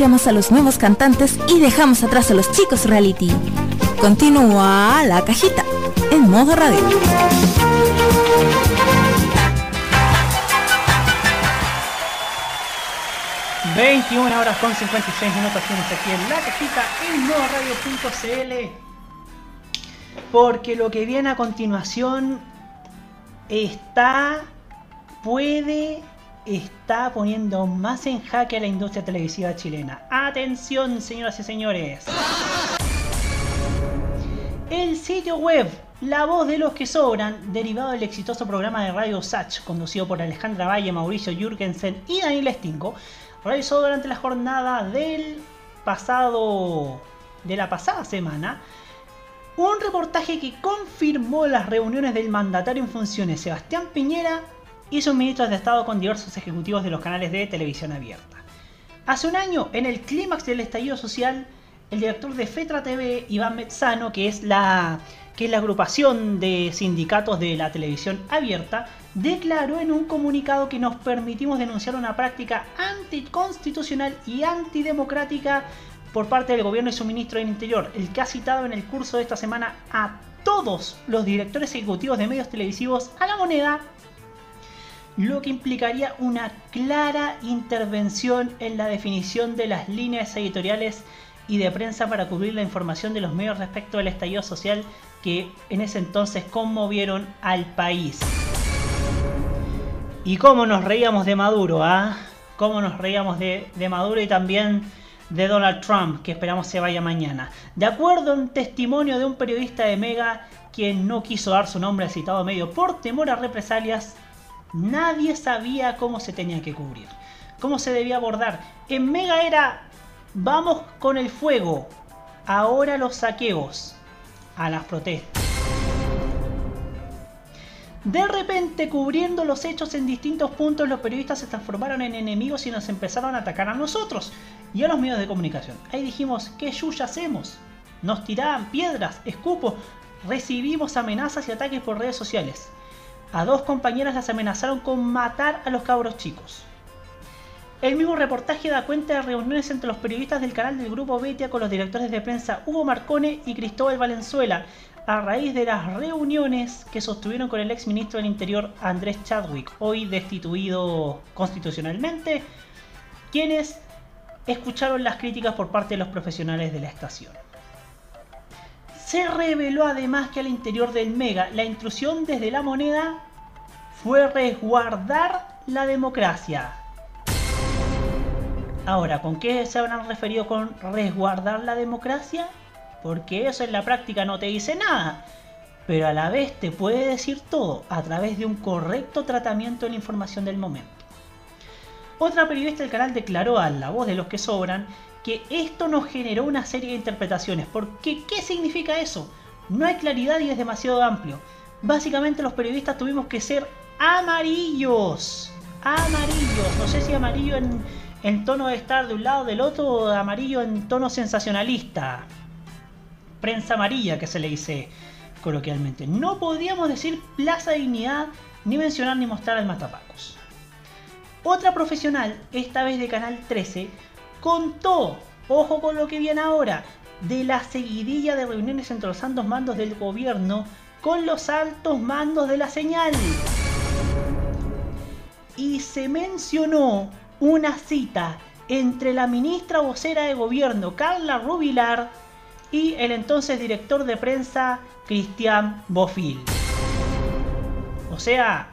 Potenciamos a los nuevos cantantes y dejamos atrás a los chicos reality. Continúa la cajita. en modo radio. 21 horas con 56 minutos tienes aquí en la cajita en modoradio.cl porque lo que viene a continuación está, puede, está poniendo más en jaque a la industria televisiva chilena. Atención, señoras y señores. El sitio web La Voz de los que Sobran, derivado del exitoso programa de Radio Sach, conducido por Alejandra Valle, Mauricio Jürgensen y Daniel Stingo, realizó durante la jornada del pasado de la pasada semana un reportaje que confirmó las reuniones del mandatario en funciones Sebastián Piñera y sus ministros de Estado con diversos ejecutivos de los canales de televisión abierta. Hace un año, en el clímax del estallido social, el director de FETRA TV, Iván Mezzano, que es la, que es la agrupación de sindicatos de la televisión abierta, declaró en un comunicado que nos permitimos denunciar una práctica anticonstitucional y antidemocrática por parte del gobierno y su ministro del Interior, el que ha citado en el curso de esta semana a todos los directores ejecutivos de medios televisivos a la moneda, lo que implicaría una clara intervención en la definición de las líneas editoriales y de prensa para cubrir la información de los medios respecto al estallido social que en ese entonces conmovieron al país. Y cómo nos reíamos de Maduro, ¿ah? Cómo nos reíamos de, de Maduro y también de Donald Trump, que esperamos se vaya mañana. De acuerdo a un testimonio de un periodista de Mega, quien no quiso dar su nombre al citado medio por temor a represalias, nadie sabía cómo se tenía que cubrir, cómo se debía abordar. En Mega era, vamos con el fuego, ahora los saqueos, a las protestas. De repente, cubriendo los hechos en distintos puntos, los periodistas se transformaron en enemigos y nos empezaron a atacar a nosotros y a los medios de comunicación. Ahí dijimos, ¿qué yuya hacemos? Nos tiraban piedras, escupos, recibimos amenazas y ataques por redes sociales. A dos compañeras las amenazaron con matar a los cabros chicos. El mismo reportaje da cuenta de reuniones entre los periodistas del canal del Grupo Betia con los directores de prensa Hugo Marcone y Cristóbal Valenzuela, a raíz de las reuniones que sostuvieron con el ex ministro del Interior Andrés Chadwick, hoy destituido constitucionalmente, quienes escucharon las críticas por parte de los profesionales de la estación. Se reveló además que al interior del Mega la intrusión desde la moneda fue resguardar la democracia. Ahora, ¿con qué se habrán referido con resguardar la democracia? Porque eso en la práctica no te dice nada, pero a la vez te puede decir todo a través de un correcto tratamiento de la información del momento. Otra periodista del canal declaró a La Voz de los que Sobran que esto nos generó una serie de interpretaciones. Porque, ¿qué significa eso? No hay claridad y es demasiado amplio. Básicamente los periodistas tuvimos que ser amarillos. Amarillos. No sé si amarillo en, en tono de estar de un lado del otro o amarillo en tono sensacionalista. Prensa amarilla que se le dice coloquialmente. No podíamos decir Plaza Dignidad ni mencionar ni mostrar al Matapacos. Otra profesional, esta vez de Canal 13, contó, ojo con lo que viene ahora, de la seguidilla de reuniones entre los altos mandos del gobierno con los altos mandos de la señal. Y se mencionó una cita entre la ministra vocera de gobierno Carla Rubilar y el entonces director de prensa Cristian Bofil. O sea,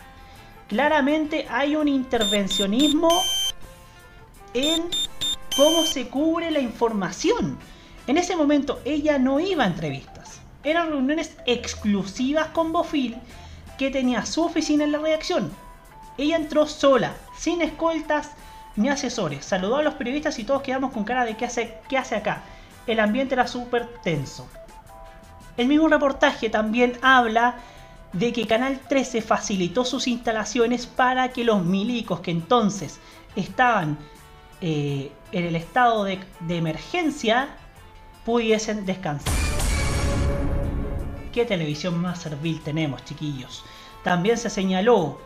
claramente hay un intervencionismo en cómo se cubre la información. En ese momento ella no iba a entrevistas. Eran reuniones exclusivas con Bofil que tenía su oficina en la redacción. Ella entró sola, sin escoltas ni asesores. Saludó a los periodistas y todos quedamos con cara de qué hace, qué hace acá. El ambiente era súper tenso. El mismo reportaje también habla de que Canal 13 facilitó sus instalaciones para que los milicos que entonces estaban eh, en el estado de, de emergencia pudiesen descansar. ¿Qué televisión más servil tenemos, chiquillos? También se señaló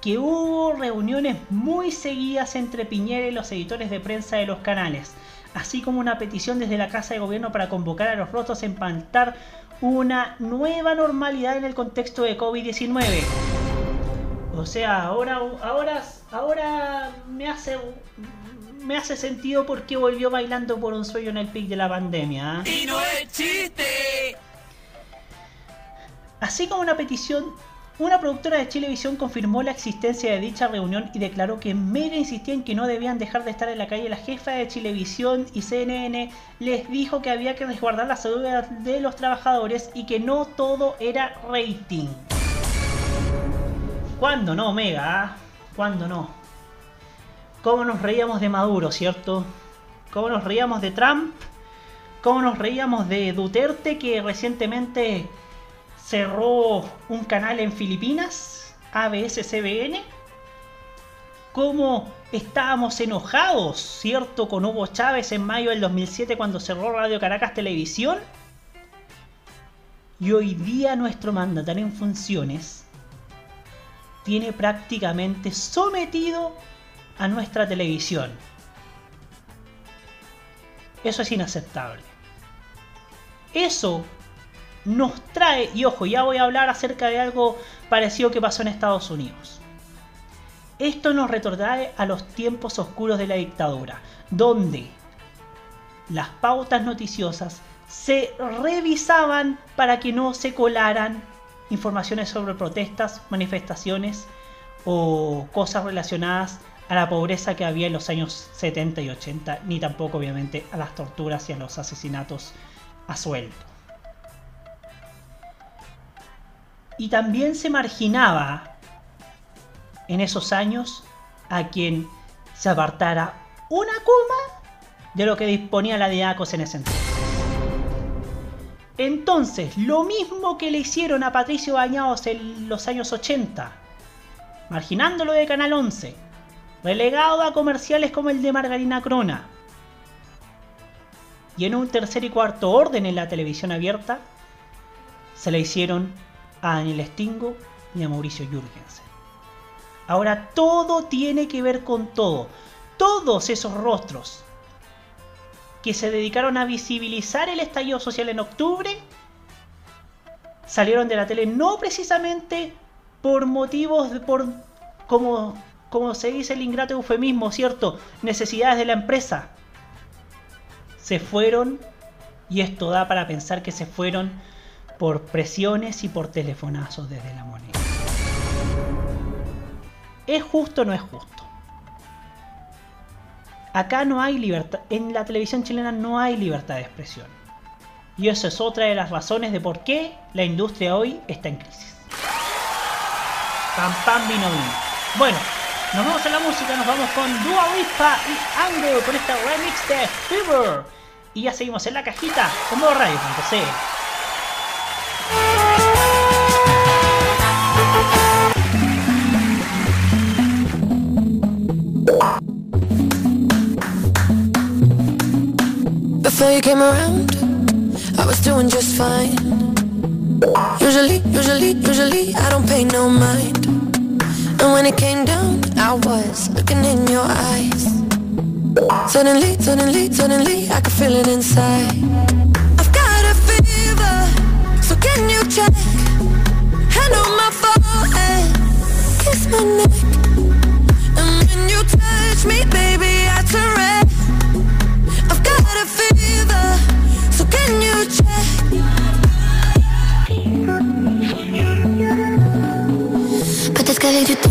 que hubo reuniones muy seguidas entre Piñera y los editores de prensa de los canales, así como una petición desde la Casa de Gobierno para convocar a los rostros en pantar una nueva normalidad en el contexto de COVID-19. O sea, ahora, ahora, ahora me hace me hace sentido porque volvió bailando por un sueño en el pic de la pandemia. ¿ah? Y no es chiste. Así como una petición, una productora de Chilevisión confirmó la existencia de dicha reunión y declaró que Mega insistía en que no debían dejar de estar en la calle. La jefa de Chilevisión y CNN les dijo que había que resguardar la salud de los trabajadores y que no todo era rating. ¿Cuándo no, Mega? ah? ¿Cuándo no? ¿Cómo nos reíamos de Maduro, cierto? ¿Cómo nos reíamos de Trump? ¿Cómo nos reíamos de Duterte que recientemente cerró un canal en Filipinas? ABS-CBN. ¿Cómo estábamos enojados, cierto, con Hugo Chávez en mayo del 2007 cuando cerró Radio Caracas Televisión? Y hoy día nuestro mandatario en funciones tiene prácticamente sometido a nuestra televisión. Eso es inaceptable. Eso nos trae, y ojo, ya voy a hablar acerca de algo parecido que pasó en Estados Unidos. Esto nos retrotrae a los tiempos oscuros de la dictadura, donde las pautas noticiosas se revisaban para que no se colaran informaciones sobre protestas, manifestaciones o cosas relacionadas a la pobreza que había en los años 70 y 80, ni tampoco obviamente a las torturas y a los asesinatos a sueldo. Y también se marginaba en esos años a quien se apartara una coma de lo que disponía la DIACOS en ese entonces. Entonces, lo mismo que le hicieron a Patricio Bañados en los años 80, marginándolo de Canal 11, relegado a comerciales como el de Margarina Crona, y en un tercer y cuarto orden en la televisión abierta, se le hicieron a Daniel Stingo y a Mauricio Jürgensen. Ahora todo tiene que ver con todo. Todos esos rostros que se dedicaron a visibilizar el estallido social en octubre salieron de la tele no precisamente por motivos de por como como se dice el ingrato eufemismo, ¿cierto? Necesidades de la empresa. Se fueron y esto da para pensar que se fueron por presiones y por telefonazos desde la moneda. ¿Es justo o no es justo? Acá no hay libertad, en la televisión chilena no hay libertad de expresión. Y eso es otra de las razones de por qué la industria hoy está en crisis. Pam pam vino vino. Bueno, nos vamos a la música, nos vamos con Dua Lipa y Angle con esta remix de Fever. Y ya seguimos en la cajita con modo radio.cl. Before you came around, I was doing just fine. Usually, usually, usually, I don't pay no mind. And when it came down, I was looking in your eyes. Suddenly, suddenly, suddenly, I could feel it inside. I've got a fever, so can you check? Hand on my forehead, kiss my neck. And when you touch me, baby, I turn red. I've got a fever, so can you check? Qu'avec du temps,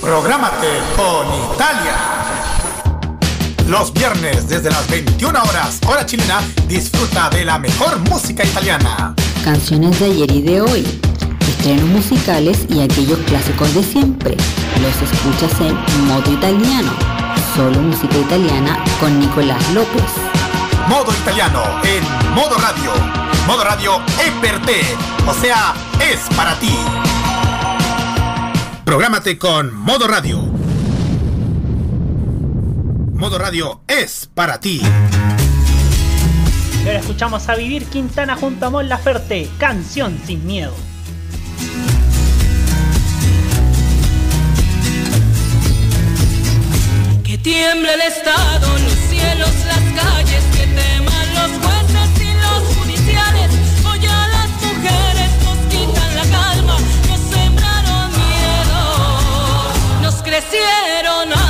Prográmate con Italia. Los viernes desde las 21 horas, hora chilena, disfruta de la mejor música italiana. Canciones de ayer y de hoy, estrenos musicales y aquellos clásicos de siempre. Los escuchas en modo italiano. Solo música italiana con Nicolás López. Modo italiano en modo radio. Modo radio te, o sea, es para ti. Prográmate con Modo Radio. Modo Radio es para ti. Y ahora escuchamos a Vivir Quintana junto a Mon Laferte, Canción sin miedo. Que tiemble el Estado, los cielos, las calles, que teman los jueces nos crecieron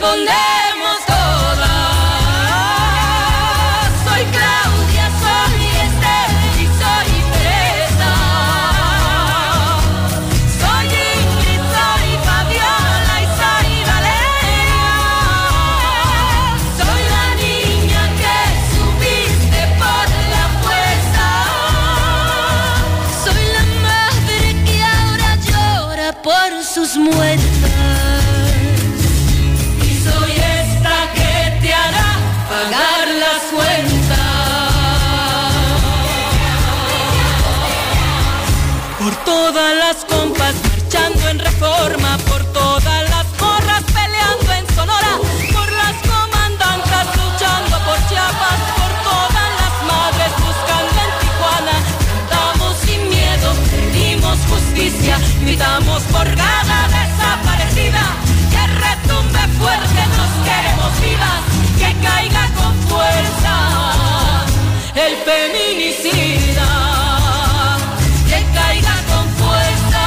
respondemos gritamos por cada desaparecida. Que retumbe fuerte, nos queremos vivas, que caiga con fuerza el feminicida. Que caiga con fuerza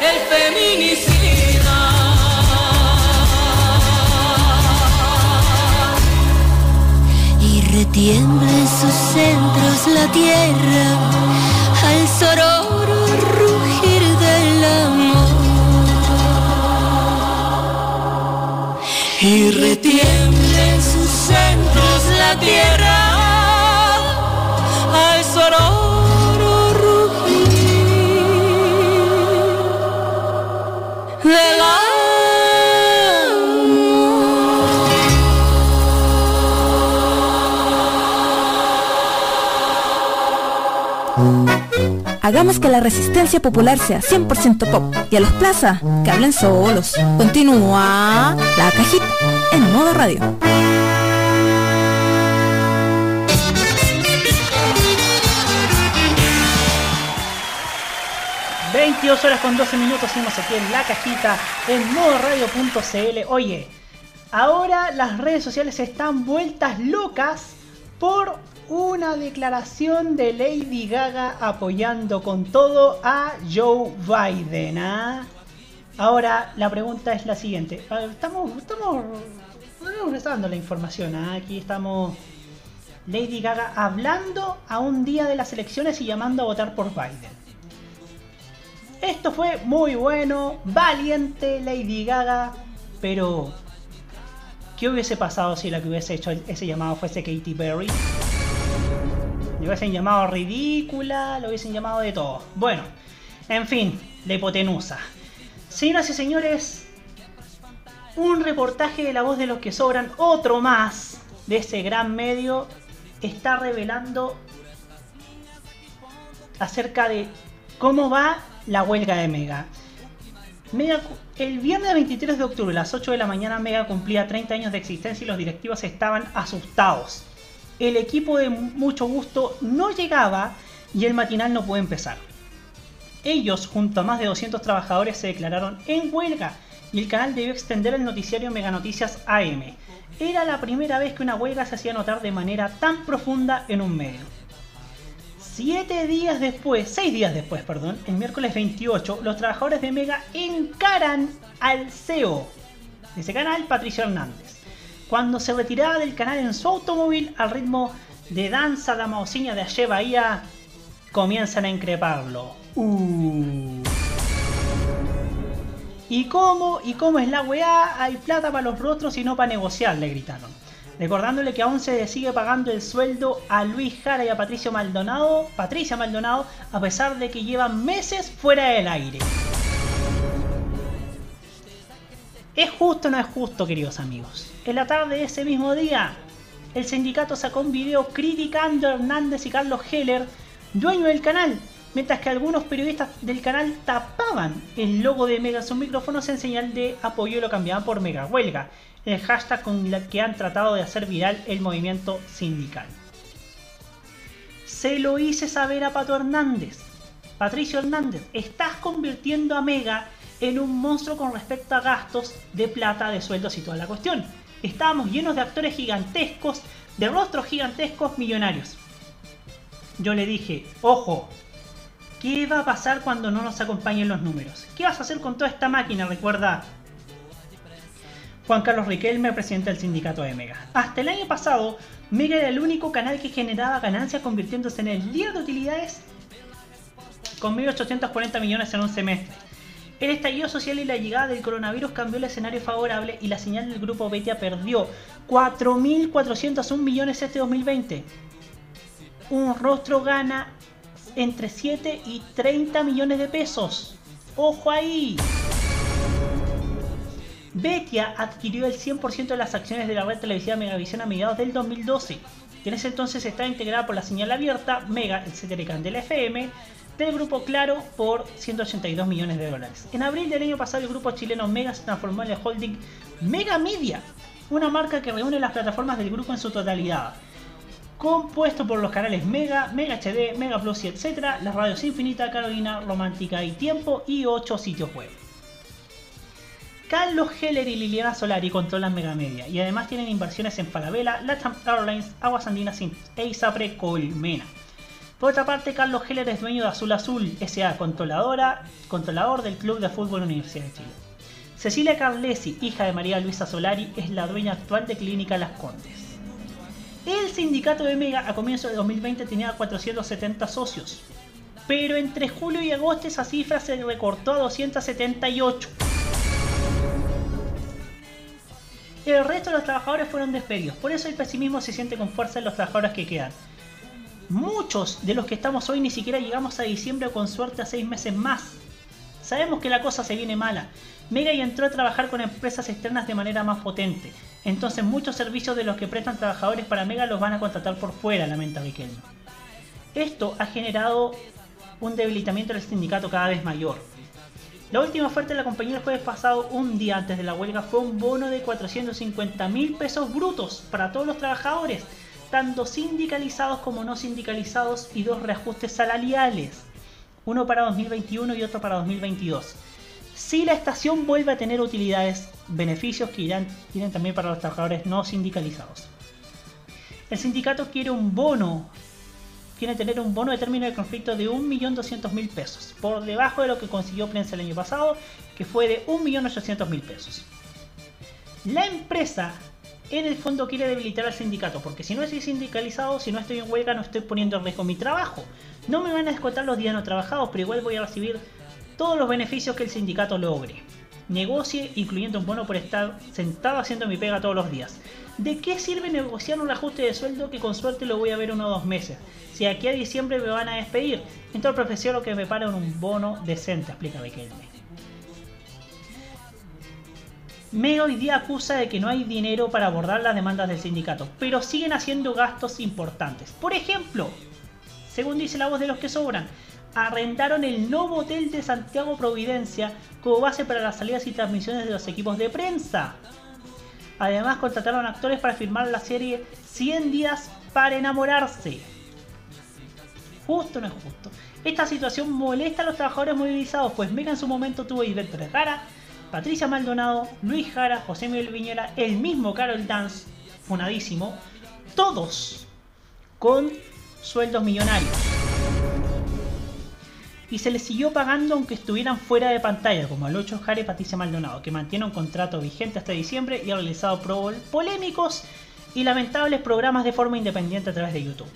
el feminicida. Y retiembla en sus centros la tierra Hagamos que la resistencia popular sea 100% pop y a los plaza que hablen solos. Continúa la cajita en modo radio. 22 horas con 12 minutos seguimos aquí en la cajita en modoradio.cl. Oye, ahora las redes sociales están vueltas locas por una declaración de Lady Gaga apoyando con todo a Joe Biden. ¿ah? Ahora la pregunta es la siguiente. Estamos, estamos, dando la información. ¿ah? Aquí estamos Lady Gaga hablando a un día de las elecciones y llamando a votar por Biden. Esto fue muy bueno, valiente Lady Gaga, pero ¿qué hubiese pasado si la que hubiese hecho ese llamado fuese Katy Perry? Le hubiesen llamado ridícula, lo hubiesen llamado de todo. Bueno, en fin, la hipotenusa. Señoras y señores, un reportaje de la voz de los que sobran, otro más de ese gran medio, está revelando acerca de cómo va la huelga de Mega. Mega el viernes 23 de octubre a las 8 de la mañana Mega cumplía 30 años de existencia y los directivos estaban asustados. El equipo de mucho gusto no llegaba y el matinal no pudo empezar. Ellos, junto a más de 200 trabajadores, se declararon en huelga y el canal debió extender el noticiario Mega Noticias AM. Era la primera vez que una huelga se hacía notar de manera tan profunda en un medio. Siete días después, seis días después, perdón, el miércoles 28, los trabajadores de Mega encaran al CEO de ese canal, Patricio Hernández. Cuando se retiraba del canal en su automóvil al ritmo de danza la mausiña de Aye Bahía, comienzan a increparlo. Uh. ¿Y cómo? ¿Y cómo es la weá? Hay plata para los rostros y no para negociar, le gritaron. Recordándole que aún se sigue pagando el sueldo a Luis Jara y a Patricio Maldonado, Patricia Maldonado, a pesar de que llevan meses fuera del aire. ¿Es justo o no es justo, queridos amigos? En la tarde de ese mismo día, el sindicato sacó un video criticando a Hernández y Carlos Heller, dueño del canal, mientras que algunos periodistas del canal tapaban el logo de Mega sus micrófonos en señal de apoyo y lo cambiaban por Mega Huelga, el hashtag con el que han tratado de hacer viral el movimiento sindical. Se lo hice saber a Pato Hernández. Patricio Hernández, estás convirtiendo a Mega en un monstruo con respecto a gastos de plata, de sueldos y toda la cuestión. Estábamos llenos de actores gigantescos, de rostros gigantescos millonarios. Yo le dije, ojo, ¿qué va a pasar cuando no nos acompañen los números? ¿Qué vas a hacer con toda esta máquina? Recuerda Juan Carlos Riquelme, presidente del sindicato de Mega. Hasta el año pasado, Mega era el único canal que generaba ganancias convirtiéndose en el líder de utilidades con 1.840 millones en un semestre. El estallido social y la llegada del coronavirus cambió el escenario favorable y la señal del grupo Betia perdió 4.401 millones este 2020. Un rostro gana entre 7 y 30 millones de pesos. ¡Ojo ahí! Betia adquirió el 100% de las acciones de la red televisiva Megavisión a mediados del 2012, que en ese entonces estaba integrada por la señal abierta Mega, el y Candela FM, del grupo Claro por 182 millones de dólares. En abril del año pasado el grupo chileno Mega se transformó en el holding Mega Media, una marca que reúne las plataformas del grupo en su totalidad, compuesto por los canales Mega, Mega HD, Mega Plus y etc., las radios Infinita, Carolina, Romántica y Tiempo y 8 sitios web. Carlos Heller y Liliana Solari controlan Mega Media y además tienen inversiones en Falabella, Latam Airlines, Aguas Andinas e Isapre Colmena. Por otra parte, Carlos Heller es dueño de Azul Azul, SA, controladora, controlador del Club de Fútbol Universidad de Chile. Cecilia Carlesi, hija de María Luisa Solari, es la dueña actual de Clínica Las Condes. El sindicato de Mega a comienzos de 2020 tenía 470 socios, pero entre julio y agosto esa cifra se recortó a 278. El resto de los trabajadores fueron despedidos. Por eso el pesimismo se siente con fuerza en los trabajadores que quedan. Muchos de los que estamos hoy ni siquiera llegamos a diciembre o con suerte a seis meses más. Sabemos que la cosa se viene mala. Mega y entró a trabajar con empresas externas de manera más potente. Entonces muchos servicios de los que prestan trabajadores para Mega los van a contratar por fuera, lamenta Riquelme. Esto ha generado un debilitamiento del sindicato cada vez mayor. La última oferta de la compañía el jueves pasado, un día antes de la huelga, fue un bono de 450 mil pesos brutos para todos los trabajadores, tanto sindicalizados como no sindicalizados, y dos reajustes salariales, uno para 2021 y otro para 2022. Si la estación vuelve a tener utilidades, beneficios que irán, irán también para los trabajadores no sindicalizados. El sindicato quiere un bono quiere tener un bono de término de conflicto de 1.200.000 pesos, por debajo de lo que consiguió Prensa el año pasado, que fue de 1.800.000 pesos. La empresa en el fondo quiere debilitar al sindicato, porque si no estoy sindicalizado, si no estoy en huelga, no estoy poniendo en riesgo mi trabajo. No me van a descontar los días no trabajados, pero igual voy a recibir todos los beneficios que el sindicato logre. Negocie incluyendo un bono por estar sentado haciendo mi pega todos los días. ¿De qué sirve negociar un ajuste de sueldo que con suerte lo voy a ver uno o dos meses? Si aquí a diciembre me van a despedir, entonces prefiero que me paren un bono decente, explica Bequelme. Mega hoy día acusa de que no hay dinero para abordar las demandas del sindicato, pero siguen haciendo gastos importantes. Por ejemplo, según dice la voz de los que sobran, arrendaron el nuevo hotel de Santiago Providencia como base para las salidas y transmisiones de los equipos de prensa. Además contrataron actores para filmar la serie 100 días para enamorarse. Justo no es justo. Esta situación molesta a los trabajadores movilizados, pues Mega en su momento tuvo a Hilberto Jara, Patricia Maldonado, Luis Jara, José Miguel Viñera, el mismo Carol Dance, funadísimo, todos con sueldos millonarios. Y se les siguió pagando aunque estuvieran fuera de pantalla, como a Lucho Jara y Patricia Maldonado, que mantiene un contrato vigente hasta diciembre y ha realizado polémicos y lamentables programas de forma independiente a través de YouTube.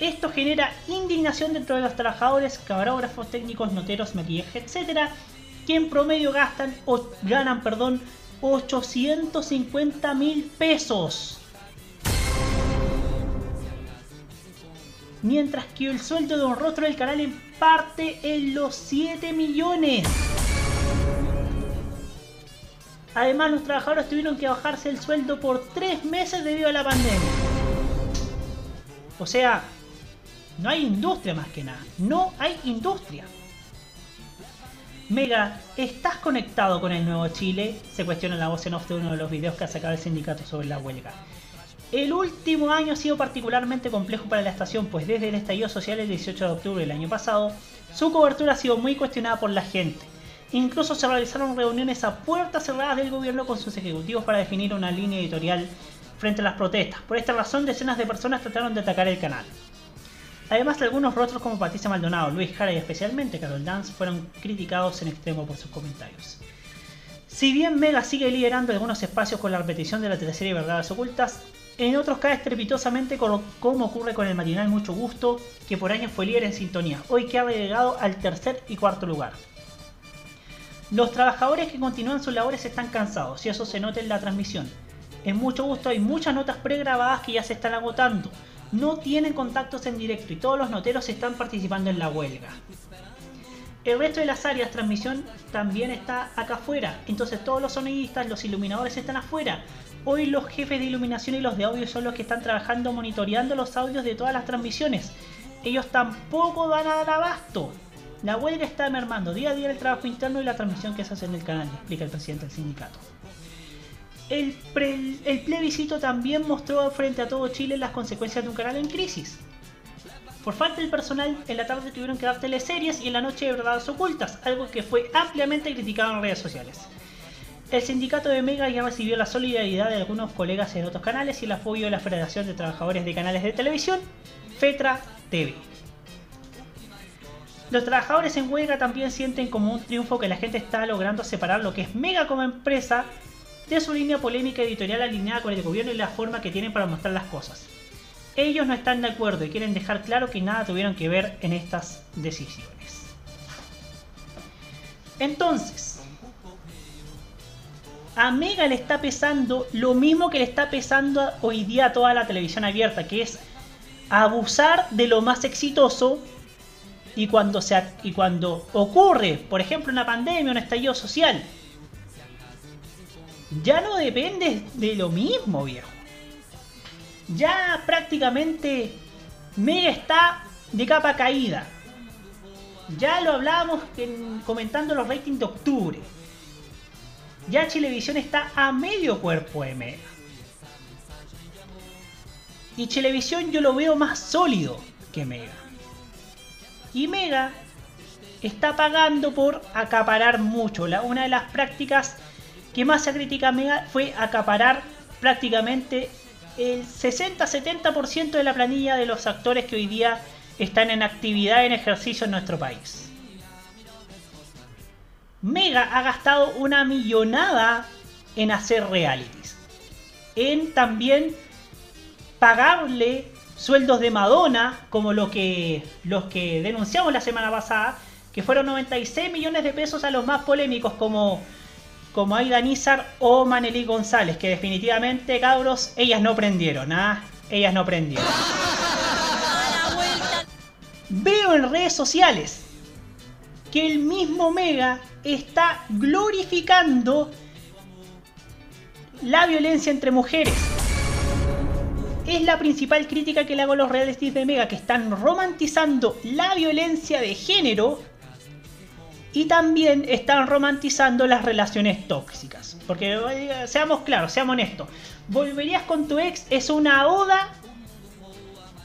Esto genera indignación dentro de los trabajadores, camarógrafos, técnicos, noteros, maquillaje, etc., que en promedio gastan o ganan, perdón, 850 mil pesos. Mientras que el sueldo de un rostro del canal en parte en los 7 millones. Además, los trabajadores tuvieron que bajarse el sueldo por 3 meses debido a la pandemia. O sea, no hay industria más que nada. No hay industria. Mega, ¿estás conectado con el nuevo Chile? Se cuestiona la voz en off de uno de los videos que ha sacado el sindicato sobre la huelga. El último año ha sido particularmente complejo para la estación, pues desde el estallido social el 18 de octubre del año pasado, su cobertura ha sido muy cuestionada por la gente. Incluso se realizaron reuniones a puertas cerradas del gobierno con sus ejecutivos para definir una línea editorial frente a las protestas. Por esta razón, decenas de personas trataron de atacar el canal. Además, algunos rostros como Patricia Maldonado, Luis Jara y especialmente Carol Dance fueron criticados en extremo por sus comentarios. Si bien Mega sigue liderando algunos espacios con la repetición de la teleserie Verdades Ocultas, en otros cae estrepitosamente como ocurre con el matinal Mucho Gusto, que por años fue líder en sintonía, hoy que ha relegado al tercer y cuarto lugar. Los trabajadores que continúan sus labores están cansados y eso se nota en la transmisión. En mucho gusto hay muchas notas pregrabadas que ya se están agotando. No tienen contactos en directo y todos los noteros están participando en la huelga. El resto de las áreas transmisión también está acá afuera. Entonces todos los sonidistas, los iluminadores están afuera. Hoy los jefes de iluminación y los de audio son los que están trabajando monitoreando los audios de todas las transmisiones. Ellos tampoco van a dar abasto. La huelga está mermando día a día el trabajo interno y la transmisión que se hace en el canal, explica el presidente del sindicato. El, plebiscito también mostró frente a todo Chile las consecuencias de un canal en crisis. Por falta del personal, en la tarde tuvieron que dar teleseries y en la noche verdades ocultas, algo que fue ampliamente criticado en redes sociales. El sindicato de Mega ya recibió la solidaridad de algunos colegas en otros canales y el apoyo de la Federación de Trabajadores de Canales de Televisión, FETRA TV. Los trabajadores en huelga también sienten como un triunfo que la gente está logrando separar lo que es Mega como empresa de su línea polémica editorial alineada con el gobierno y la forma que tienen para mostrar las cosas. Ellos no están de acuerdo y quieren dejar claro que nada tuvieron que ver en estas decisiones. Entonces, a Mega le está pesando lo mismo que le está pesando hoy día a toda la televisión abierta, que es abusar de lo más exitoso y cuando, se, y cuando ocurre, por ejemplo, una pandemia, un estallido social, ya no depende de lo mismo, viejo. Ya prácticamente Mega está de capa caída. Ya lo hablábamos en- comentando los ratings de octubre. Ya Chilevisión está a medio cuerpo de Mega. Y Chilevisión yo lo veo más sólido que Mega. Y Mega está pagando por acaparar mucho. La- una de las prácticas que más se critica a Mega fue acaparar prácticamente el 60-70% de la planilla de los actores que hoy día están en actividad en ejercicio en nuestro país. Mega ha gastado una millonada en hacer realities. En también pagarle sueldos de Madonna, como lo que, los que denunciamos la semana pasada, que fueron 96 millones de pesos a los más polémicos como, como Aida Nizar o Manelí González, que definitivamente, cabros, ellas no prendieron, ¿ah? Ellas no prendieron. Veo en redes sociales que el mismo Mega está glorificando la violencia entre mujeres. Es la principal crítica que le hago a los realities de Mega, que están romantizando la violencia de género y también están romantizando las relaciones tóxicas. Porque eh, seamos claros, seamos honestos. Volverías con tu ex es una oda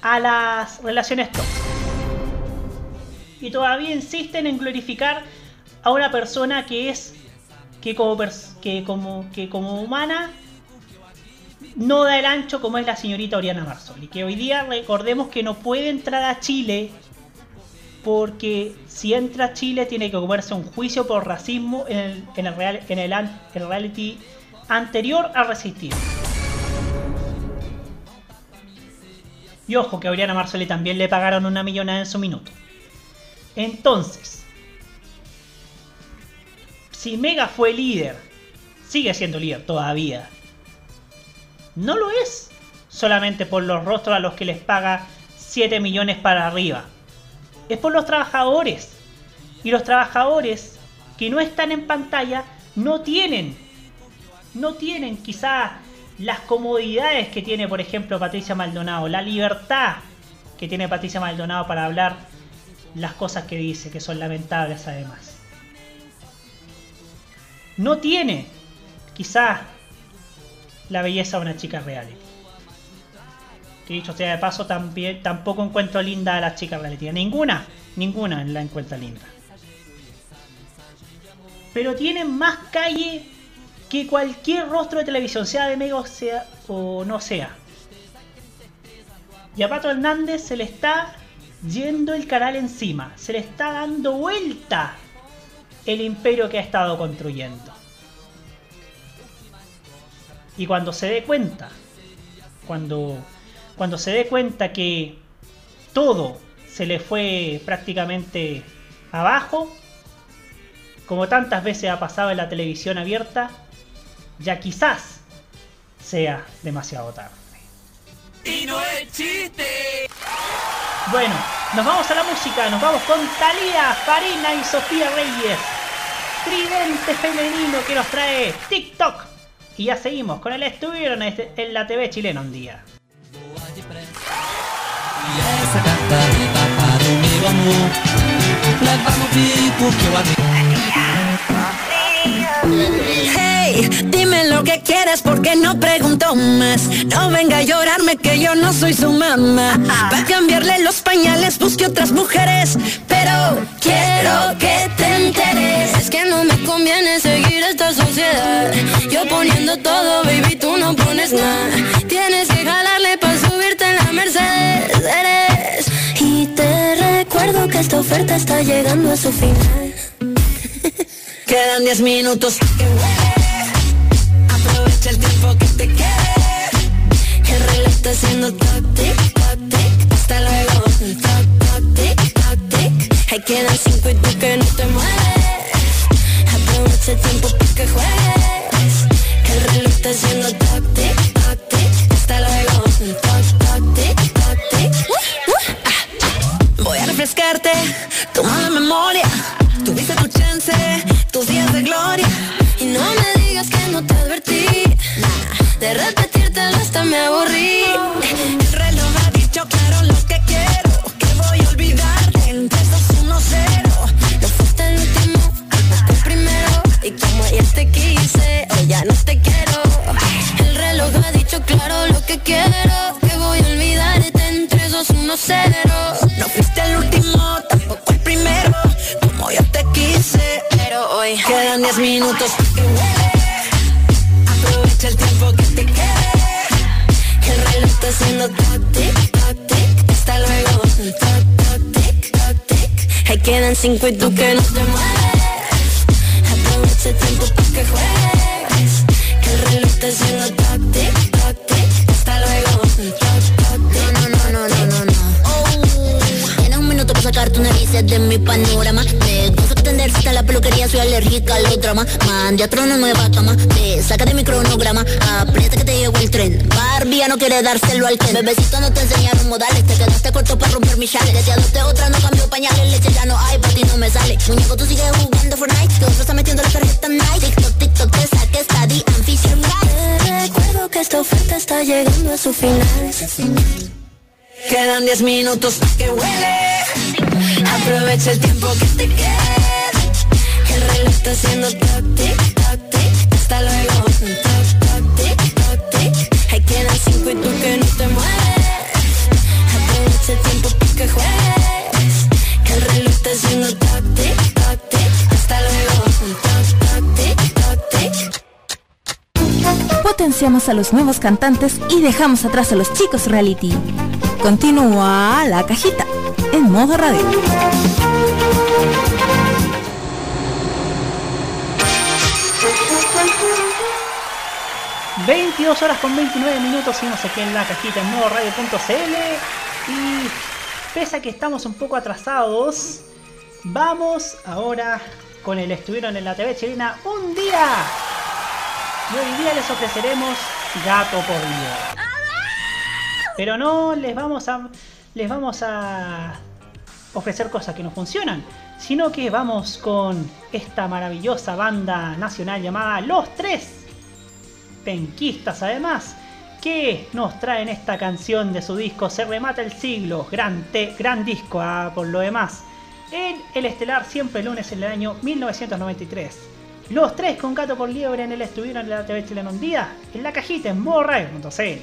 a las relaciones tóxicas. Y todavía insisten en glorificar a una persona que es que como, que como, que como humana no da el ancho como es la señorita Oriana Marsoli. Que hoy día recordemos que no puede entrar a Chile porque si entra Chile tiene que comerse un juicio por racismo en el, en el, real- en el reality anterior a Resistir. Y ojo que a Oriana Marsoli también le pagaron una millonada en su minuto. Entonces, si Mega fue líder, sigue siendo líder todavía. No lo es solamente por los rostros a los que les paga 7 millones para arriba. Es por los trabajadores. Y los trabajadores que no están en pantalla no tienen, no tienen quizás las comodidades que tiene, por ejemplo, Patricia Maldonado, la libertad que tiene Patricia Maldonado para hablar las cosas que dice, que son lamentables además. No tiene, quizás, la belleza de una chica reality. Que dicho sea de paso, también, tampoco encuentro linda a las chicas reality. Ninguna, ninguna la encuentra linda. Pero tienen más calle que cualquier rostro de televisión, sea de Mega o, no sea. Y a Pato Hernández se le está yendo el canal encima. Se le está dando vuelta el imperio que ha estado construyendo. Y cuando se dé cuenta, cuando, cuando se dé cuenta que todo se le fue prácticamente abajo, como tantas veces ha pasado en la televisión abierta, ya quizás sea demasiado tarde. Y no es chiste. Bueno, nos vamos a la música, nos vamos con Talía, Farina y Sofía Reyes. Tridente femenino que nos trae TikTok. Y ya seguimos con el estuvieron este- en la TV chilena un día. Essa cantareta para o meu amor. Leva no bico que eu Hey, dime lo que quieres porque no pregunto más. No venga a llorarme que yo no soy su mamá. Va a cambiarle los pañales, busque otras mujeres. Pero quiero que te enteres. Es que no me conviene seguir esta sociedad. Yo poniendo todo, baby, tú no pones nada. Tienes que jalarle para subirte en la Mercedes. Eres. Y te recuerdo que esta oferta está llegando a su final. Quedan 10 minutos que. Aprovecha el tiempo que te quede. El reloj está haciendo tic, tic. Hasta luego. Tic, toc tic. Ahí quedan cinco y tú que no te mueves. Aprovecha el tiempo para que juegues. está haciendo tic, tac, tic. Hasta luego. Tic, tic. Uh, ah. Voy a refrescarte tu mala memoria. Tuviste tu chance, tus días de gloria. Y no me digas que no te advertí. De repetírtelo hasta me aburrí. El reloj ha dicho claro lo que quiero. Que voy a olvidarte en 3, 2, 1, 0. No fuiste el último, fuiste el primero. Y como ayer te quise, hoy ya no te quiero. El reloj ha dicho claro lo que quiero. 10 minutos. Aprovecha el tiempo que te quede. El reloj está haciendo tac, tic, tac, tic. Hasta luego. Tac, tac, tic, tac, tic. Ahí quedan cinco y tú que no te mueves. Aprovecha el tiempo para que juegues. Que el reloj está haciendo tac, tic, tac, tic. Hasta luego. Tac, tac, tic. No, no, no, no, no, no. Oh. Tienes un minuto para sacar tus narices de mi panorama. Me hasta la peluquería, soy alérgica a los dramas. Mande a trono nueva cama. Te saca de mi cronograma. Aprieta que te llegó el tren. Barbie ya no quiere dárselo al tren. Bebecito no te enseñaron modales. Te quedaste corto para romper mi chale. Desde adopté otra, no cambio pañales. Leche ya no hay, para ti no me sale. Muñeco, tú sigues jugando Fortnite. Que otro está metiendo la tarjeta Night. TikTok, TikTok, te and Fisher Te recuerdo que esta oferta está llegando a su final. Quedan 10 minutos que huele. Aprovecha el tiempo que te quede. El reloj está haciendo tac, tic, tac, tic. Hasta luego. Tac, tac, tic, tac, tic. Ahí quedan cinco y tú que no te mueves. Aprovecha el tiempo pa' que juegues. Que el reloj está haciendo tac, tic, tac, tic. Hasta luego. Tac, tac, tic, tac, tic. Potenciamos a los nuevos cantantes y dejamos atrás a los chicos reality. Continúa la cajita en modo radio. 22 horas con 29 minutos, seguimos aquí en la cajita en modo radio.cl y pese a que estamos un poco atrasados, vamos ahora con el estuvieron en la TV chilena un día. Y hoy día les ofreceremos gato por día. Pero no les vamos a les vamos a ofrecer cosas que no funcionan, sino que vamos con esta maravillosa banda nacional llamada Los Tres penquistas además, que nos traen esta canción de su disco Se remata el siglo, gran, te- gran disco ah, por lo demás, en el estelar siempre lunes en el año 1993. Los tres con Gato por Liebre en el estuvieron en la TV chilena un día, en la cajita en morradio.cl.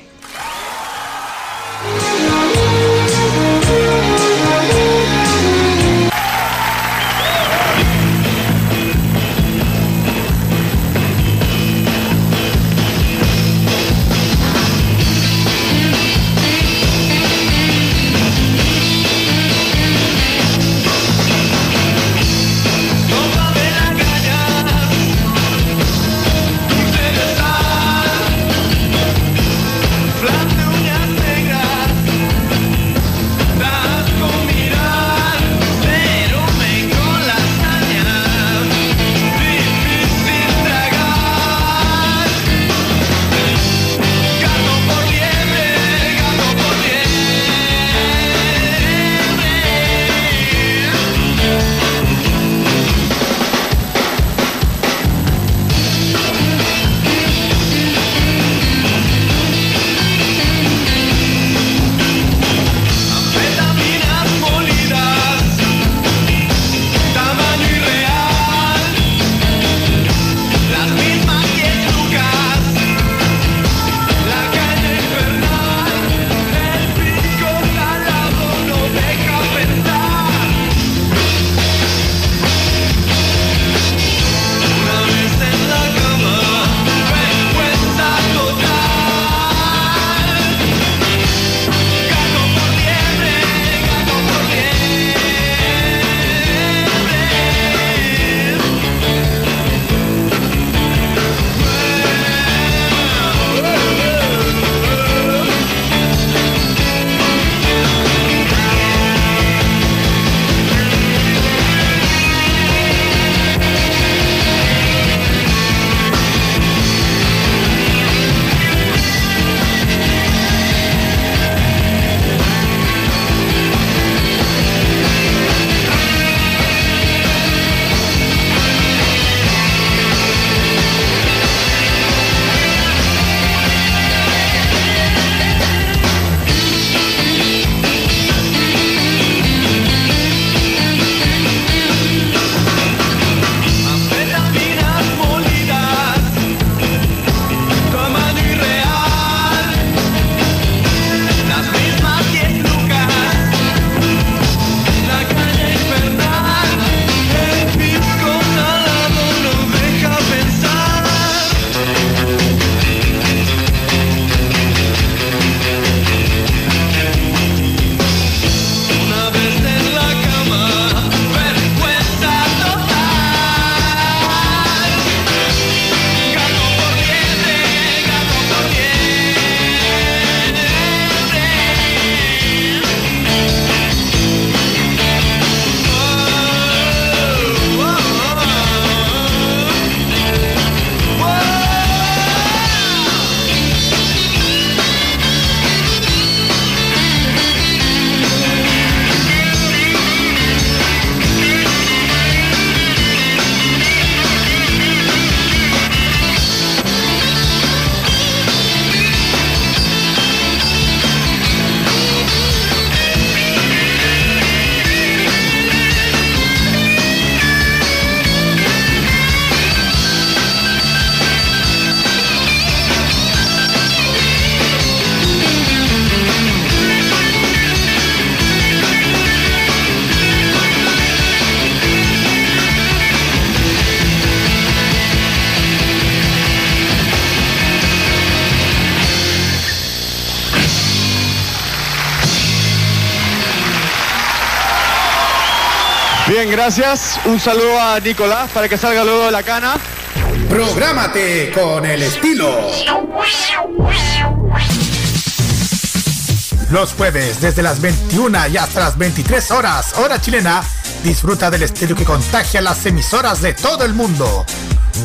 gracias. Un saludo a Nicolás para que salga luego de la cana. Prográmate con el estilo. Los jueves desde las 21 y hasta las 23 horas, hora chilena, disfruta del estilo que contagia las emisoras de todo el mundo.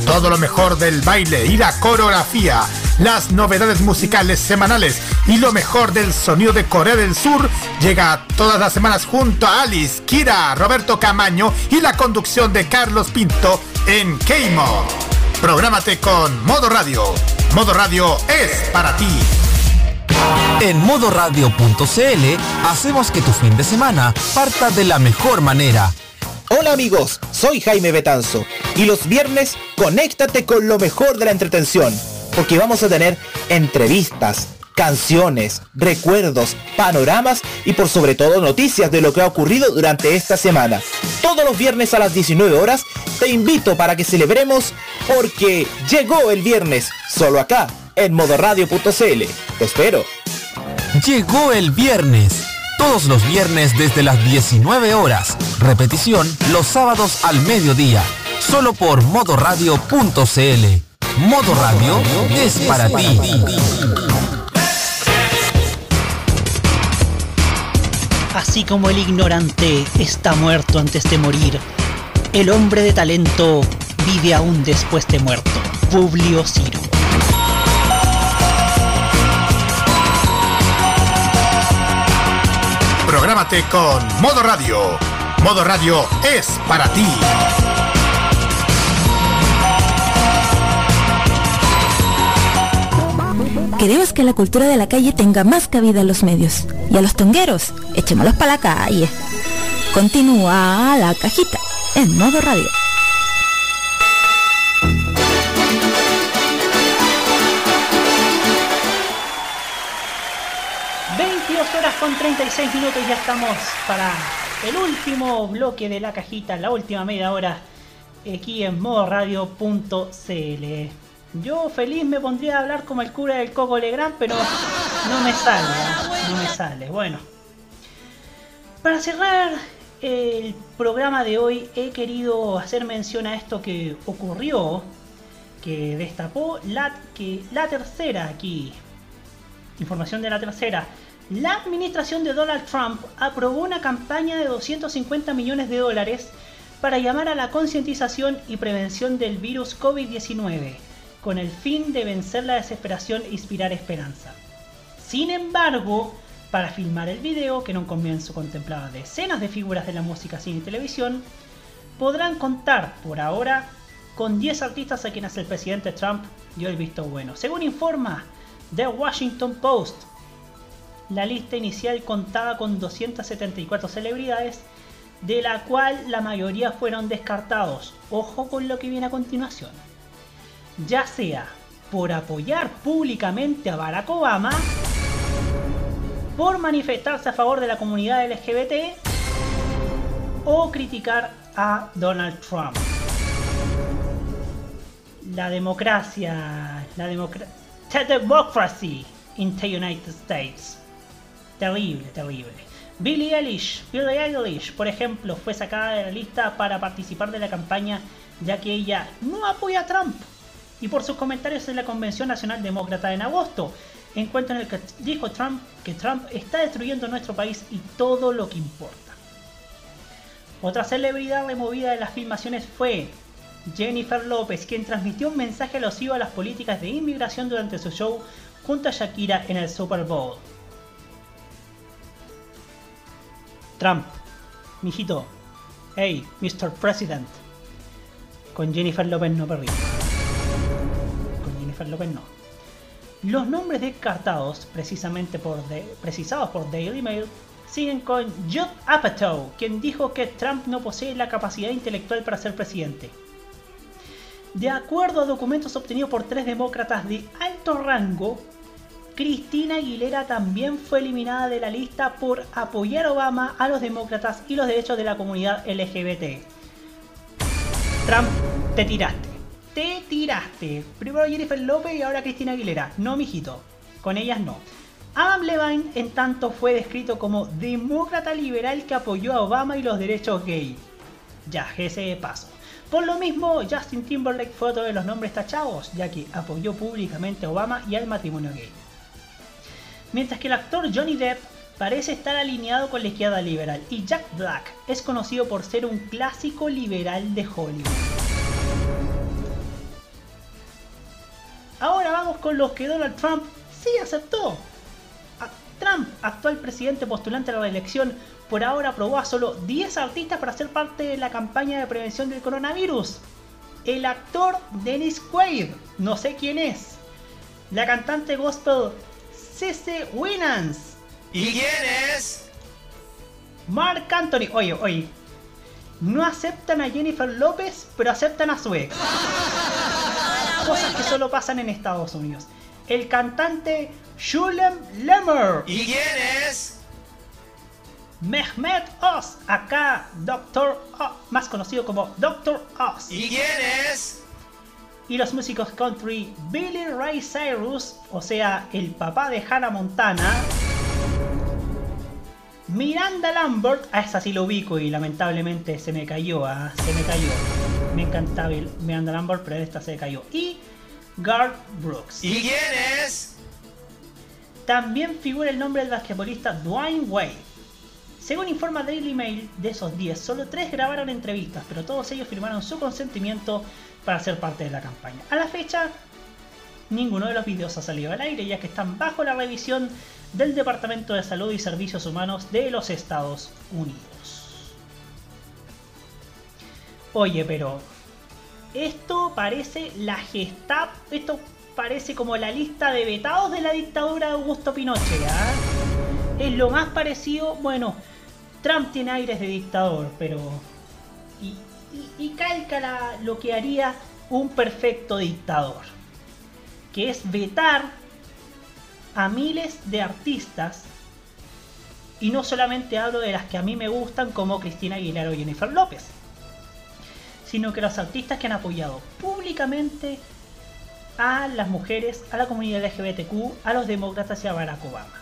Todo lo mejor del baile y la coreografía, las novedades musicales semanales y lo mejor del sonido de Corea del Sur llega todas las semanas junto a Alice, Kira, Roberto Camaño y la conducción de Carlos Pinto en K-Mod. Prográmate con Modo Radio. Modo Radio es para ti. En modoradio.cl hacemos que tu fin de semana parta de la mejor manera. Hola amigos, soy Jaime Betanzo y los viernes conéctate con lo mejor de la entretención, porque vamos a tener entrevistas, canciones, recuerdos, panoramas y por sobre todo noticias de lo que ha ocurrido durante esta semana. Todos los viernes a las 19 horas te invito para que celebremos porque llegó el viernes, solo acá, en modoradio.cl. Te espero. Llegó el viernes. Todos los viernes desde las 19 horas. Repetición los sábados al mediodía. Solo por modoradio.cl. Modo Radio es para ti. Así como el ignorante está muerto antes de morir, el hombre de talento vive aún después de muerto. Publio Ciro. Prográmate con Modo Radio. Modo Radio es para ti. Queremos que la cultura de la calle tenga más cabida en los medios. Y a los tongueros, echémoslos para la calle. Continúa la cajita en modo radio. 22 horas con 36 minutos ya estamos para el último bloque de la cajita, la última media hora aquí en modoradio.cl. Yo feliz me pondría a hablar como el cura del Coco Legrand, pero no me sale, ¿eh? no me sale. Bueno, para cerrar el programa de hoy he querido hacer mención a esto que ocurrió, que destapó la, que la tercera aquí. Información de la tercera. La administración de Donald Trump aprobó una campaña de 250 millones de dólares para llamar a la concientización y prevención del virus COVID-19, con el fin de vencer la desesperación e inspirar esperanza. Sin embargo, para filmar el video, que en un comienzo contemplaba decenas de figuras de la música, cine y televisión, podrán contar por ahora con 10 artistas a quienes el presidente Trump dio el visto bueno. Según informa The Washington Post, la lista inicial contaba con 274 celebridades, de la cual la mayoría fueron descartados. Ojo con lo que viene a continuación. Ya sea por apoyar públicamente a Barack Obama, por manifestarse a favor de la comunidad LGBT o criticar a Donald Trump. La democracia, la democracia, democracy in the United States. Terrible, terrible. Billie Eilish, Billie Eilish, por ejemplo, fue sacada de la lista para participar de la campaña ya que ella no apoya a Trump y por sus comentarios en la Convención Nacional Demócrata en agosto, encuentro en el que dijo Trump que Trump está destruyendo nuestro país y todo lo que importa. Otra celebridad removida de las filmaciones fue Jennifer López, quien transmitió un mensaje alusivo a las políticas de inmigración durante su show junto a Shakira en el Super Bowl. Trump, mijito, hey, Mr. President, con Jennifer López no perdí. Los nombres descartados, precisamente por precisados por Daily Mail, siguen con Judd Apatow, quien dijo que Trump no posee la capacidad intelectual para ser presidente. De acuerdo a documentos obtenidos por tres demócratas de alto rango, Cristina Aguilera también fue eliminada de la lista por apoyar a Obama, a los demócratas y los derechos de la comunidad LGBT. Trump, te tiraste. Te tiraste. Primero Jennifer López y ahora Cristina Aguilera. No, mijito. Con ellas no. Adam Levine, en tanto, fue descrito como demócrata liberal que apoyó a Obama y los derechos gay. Ya, ese de paso. Por lo mismo, Justin Timberlake fue otro de los nombres tachados, ya que apoyó públicamente a Obama y al matrimonio gay. Mientras que el actor Johnny Depp parece estar alineado con la izquierda liberal y Jack Black es conocido por ser un clásico liberal de Hollywood. Ahora vamos con los que Donald Trump sí aceptó. Trump, actual presidente postulante a la reelección, por ahora aprobó a solo 10 artistas para ser parte de la campaña de prevención del coronavirus. El actor Dennis Quaid, no sé quién es. La cantante gospel Cece Winans. ¿Y quién es? Mark Anthony. Oye, oye. No aceptan a Jennifer López, pero aceptan a su ex. Cosas que solo pasan en Estados Unidos. El cantante Shulem Lemmer. ¿Y quién es? Mehmet Oz, acá Doctor Oz, más conocido como Doctor Oz. ¿Y quién es? Y los músicos country Billy Ray Cyrus, o sea, el papá de Hannah Montana. Miranda Lambert, a esa sí lo ubico y lamentablemente se me cayó, ah, se me cayó. Me encantaba Miranda Lambert, pero esta se cayó. Y Garth Brooks. ¿Y quién es? También figura el nombre del basquetbolista Dwayne Wade. Según informa Daily Mail, de esos 10, solo 3 grabaron entrevistas, pero todos ellos firmaron su consentimiento para ser parte de la campaña. A la fecha, ninguno de los videos ha salido al aire, ya que están bajo la revisión del Departamento de Salud y Servicios Humanos de los Estados Unidos. Oye, pero esto parece la Gestapo, esto parece como la lista de vetados de la dictadura de Augusto Pinochet, ¿ah? Es lo más parecido, bueno, Trump tiene aires de dictador, pero... Y, calca lo que haría un perfecto dictador, que es vetar a miles de artistas, y no solamente hablo de las que a mí me gustan como Cristina Aguilar o Jennifer López, sino que los artistas que han apoyado públicamente a las mujeres, a la comunidad LGBTQ, a los demócratas y a Barack Obama.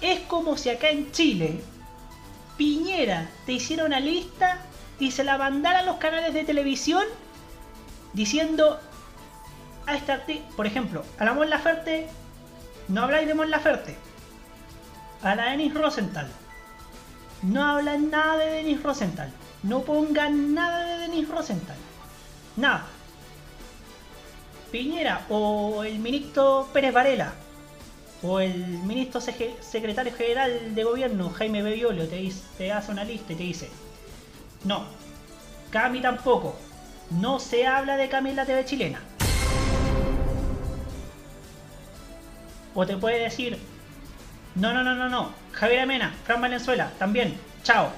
Es como si acá en Chile Piñera te hiciera una lista y se la mandara a los canales de televisión diciendo a este artista, por ejemplo, a la Mon Laferte, no habláis de Mon Laferte, a la Denis Rosenthal, no hablan nada de Denis Rosenthal, no pongan nada de Denis Rosenthal, nada. Piñera o el ministro Pérez Varela o el ministro secretario general de gobierno Jaime Bebiolio te, te hace una lista y te dice no, Cami tampoco, no se habla de Cami en la TV chilena. O te puede decir no, no, no, no, no, Javier Amena, Fran Valenzuela, también, chao.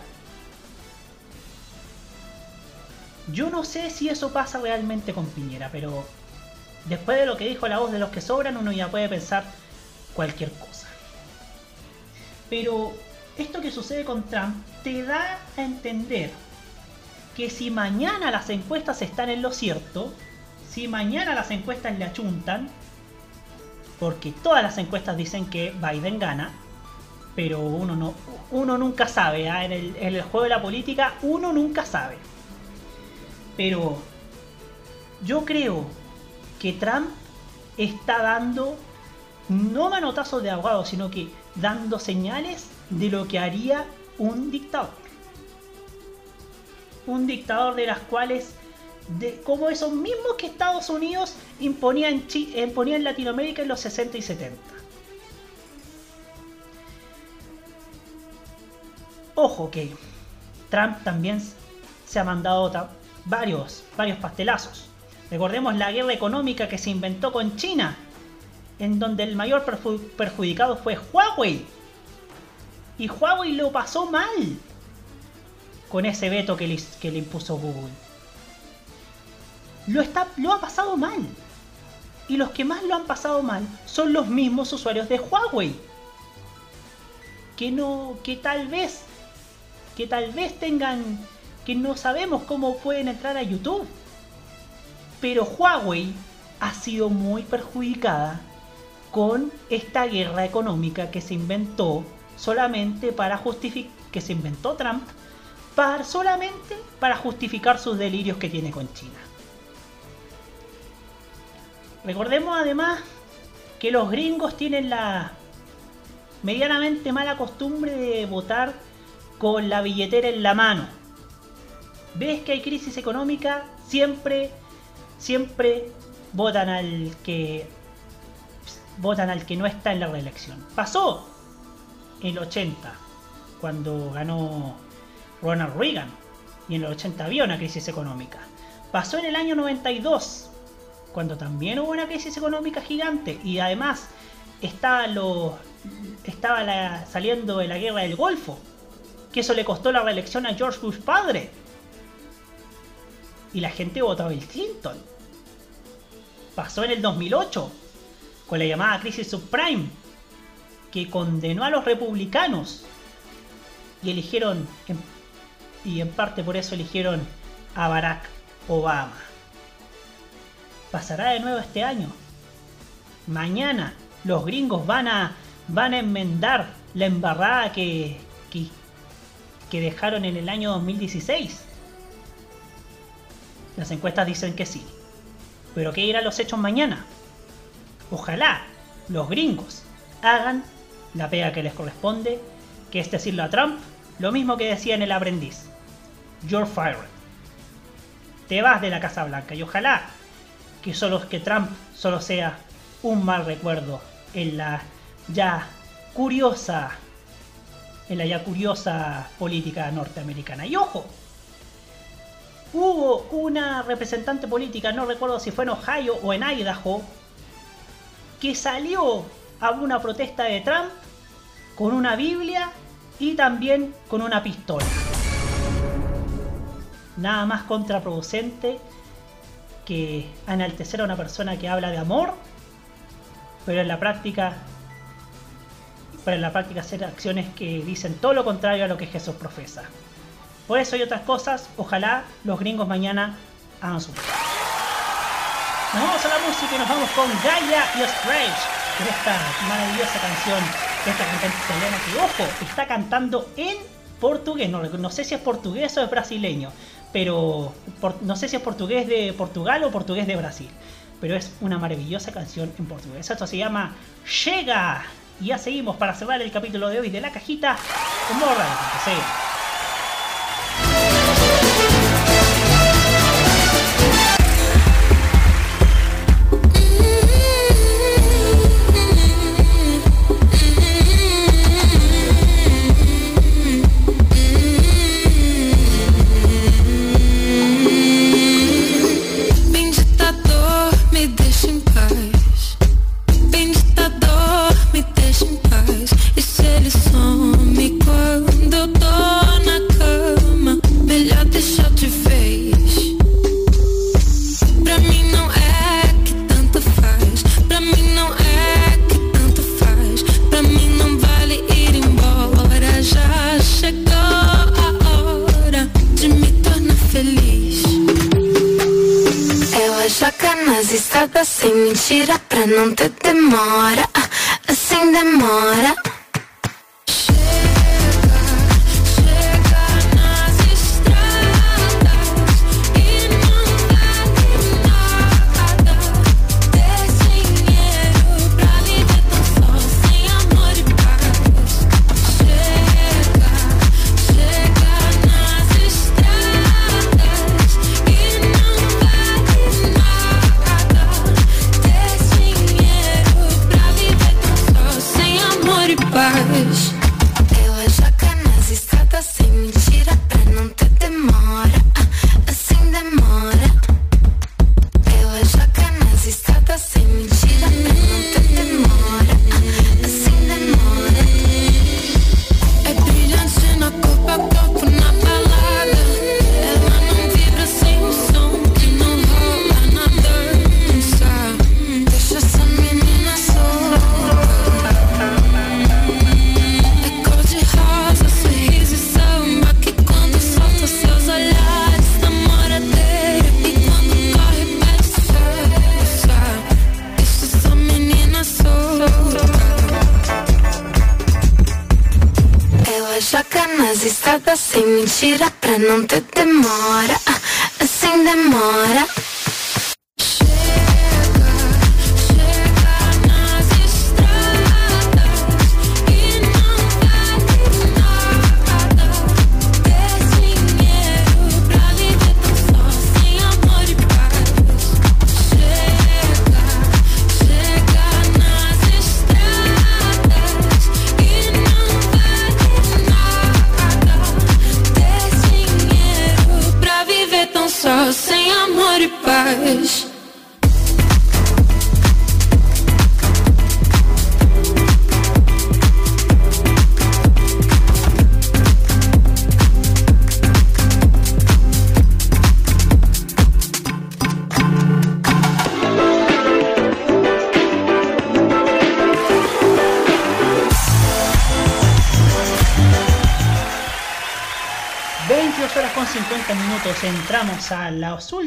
Yo no sé si eso pasa realmente con Piñera, pero después de lo que dijo la voz de los que sobran, uno ya puede pensar cualquier cosa. Pero esto que sucede con Trump te da a entender que si mañana las encuestas están en lo cierto, si mañana las encuestas le achuntan, porque todas las encuestas dicen que Biden gana, pero uno no, uno nunca sabe, ¿ah? en, el, en el juego de la política uno nunca sabe. Pero yo creo que Trump está dando no manotazos de ahogado, sino que dando señales de lo que haría un dictador. Un dictador de las cuales, de, como esos mismos que Estados Unidos imponía en, Chi- imponía en Latinoamérica en los 60 y 70. Ojo que Trump también se ha mandado varios, varios pastelazos. Recordemos la guerra económica que se inventó con China, en donde el mayor perju- perjudicado fue Huawei. Y Huawei lo pasó mal con ese veto que le, que le impuso Google. Lo, está, lo ha pasado mal. Y los que más lo han pasado mal son los mismos usuarios de Huawei. Que no. que tal vez. que tal vez tengan. que no sabemos cómo pueden entrar a YouTube. Pero Huawei ha sido muy perjudicada con esta guerra económica que se inventó solamente para justificar. que se inventó Trump para, solamente para justificar sus delirios que tiene con China. Recordemos además que los gringos tienen la medianamente mala costumbre de votar con la billetera en la mano. Ves que hay crisis económica, siempre, siempre votan al que votan al que no está en la reelección. Pasó en el 80, cuando ganó Ronald Reagan, y en el 80 había una crisis económica. Pasó en el año 92, cuando también hubo una crisis económica gigante, y además estaba, lo, estaba la- saliendo de la guerra del Golfo, que eso le costó la reelección a George Bush padre. Y la gente votó a Bill Clinton. Pasó en el 2008, con la llamada crisis subprime, que condenó a los republicanos y eligieron, y en parte por eso eligieron a Barack Obama. Pasará de nuevo este año. Mañana los gringos van a, van a enmendar la embarrada que, que, que dejaron en el año 2016. Las encuestas dicen que sí. Pero ¿qué irán los hechos mañana? Ojalá los gringos hagan la pega que les corresponde, que es decirle a Trump lo mismo que decía en El Aprendiz. You're fired. Te vas de la Casa Blanca y ojalá que solo que Trump solo sea un mal recuerdo en la ya curiosa en la ya curiosa política norteamericana. Y ojo, hubo una representante política, no recuerdo si fue en Ohio o en Idaho, que salió a una protesta de Trump con una Biblia y también con una pistola. Nada más contraproducente que enaltecer a una persona que habla de amor, pero en la práctica pero en la práctica hacer acciones que dicen todo lo contrario a lo que Jesús profesa. Por eso y otras cosas, ojalá los gringos mañana hagan su. Nos vamos a la música y nos vamos con Gaia y Strange, con esta maravillosa canción de esta cantante italiana que, ojo, está cantando en portugués. No, no sé si es portugués o es brasileño, pero no sé si es portugués de Portugal o portugués de Brasil. Pero es una maravillosa canción en portugués. Esto se llama Llega. Y ya seguimos para cerrar el capítulo de hoy de la cajita radio.cl.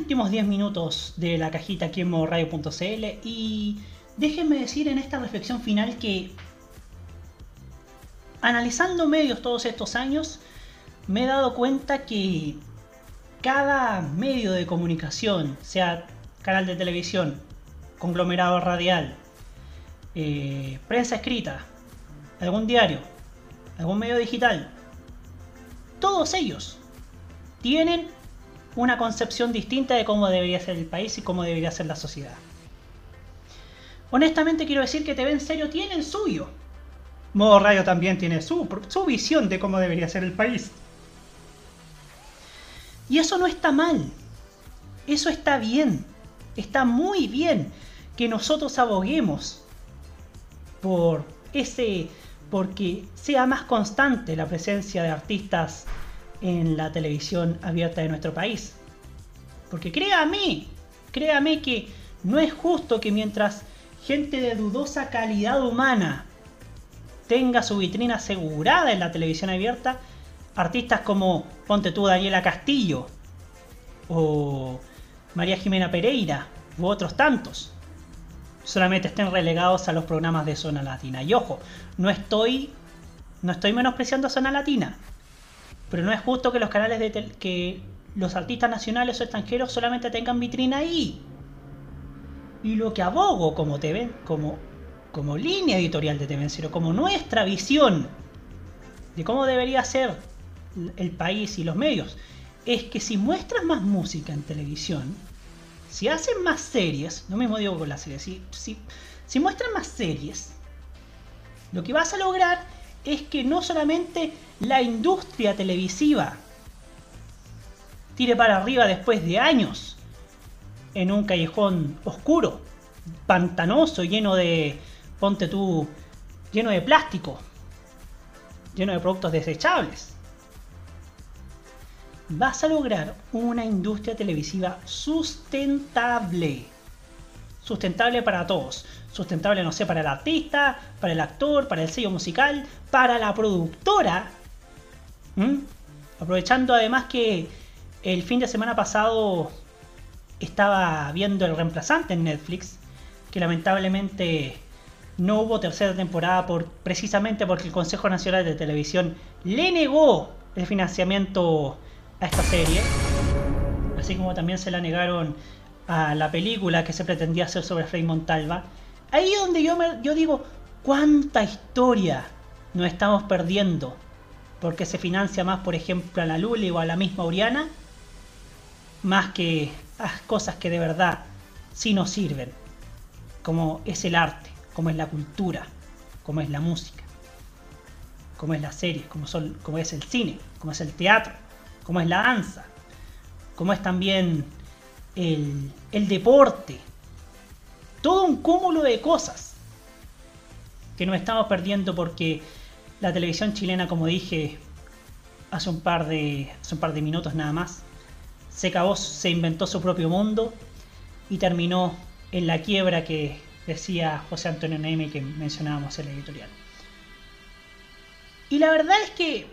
últimos 10 minutos de la cajita aquí en modoradio.cl y déjenme decir en esta reflexión final que analizando medios todos estos años me he dado cuenta que cada medio de comunicación, sea canal de televisión, conglomerado radial, eh, prensa escrita, algún diario, algún medio digital, todos ellos tienen una concepción distinta de cómo debería ser el país y cómo debería ser la sociedad. Honestamente quiero decir que TV en serio tiene el suyo. Modo Radio también tiene su, su visión de cómo debería ser el país. Y eso no está mal. Eso está bien. Está muy bien que nosotros aboguemos por ese porque sea más constante la presencia de artistas en la televisión abierta de nuestro país. Porque créame, créame que no es justo que mientras gente de dudosa calidad humana tenga su vitrina asegurada en la televisión abierta, artistas como Ponte tú Daniela Castillo o María Jimena Pereira u otros tantos solamente estén relegados a los programas de Zona Latina. Y ojo, no estoy no estoy menospreciando a Zona Latina, pero no es justo que los canales de tel- que los artistas nacionales o extranjeros solamente tengan vitrina ahí. Y lo que abogo como TV, como, como línea editorial de TV como nuestra visión de cómo debería ser el país y los medios, es que si muestras más música en televisión, si hacen más series, lo mismo digo con las series, si, si, si más series, lo que vas a lograr es que no solamente la industria televisiva tire para arriba después de años en un callejón oscuro, pantanoso, lleno de, ponte tú, lleno de plástico, lleno de productos desechables. Vas a lograr una industria televisiva sustentable. Sustentable para todos. Sustentable, no sé, para el artista, para el actor, para el sello musical, para la productora. Aprovechando además que el fin de semana pasado estaba viendo el reemplazante en Netflix, que lamentablemente no hubo tercera temporada por, precisamente porque el Consejo Nacional de Televisión le negó el financiamiento a esta serie, así como también se la negaron a la película que se pretendía hacer sobre Frei Montalva. Ahí es donde yo, me, yo digo, ¿cuánta historia nos estamos perdiendo? Porque se financia más, por ejemplo, a la Luli o a la misma Oriana, más que a cosas que de verdad sí nos sirven, como es el arte, como es la cultura, como es la música, como es la serie, como, son, como es el cine, como es el teatro, como es la danza, como es también el, el deporte, todo un cúmulo de cosas que nos estamos perdiendo porque la televisión chilena, como dije hace un par de, hace un par de minutos nada más, se acabó, se inventó su propio mundo y terminó en la quiebra que decía José Antonio Neme que mencionábamos en la editorial. Y la verdad es que.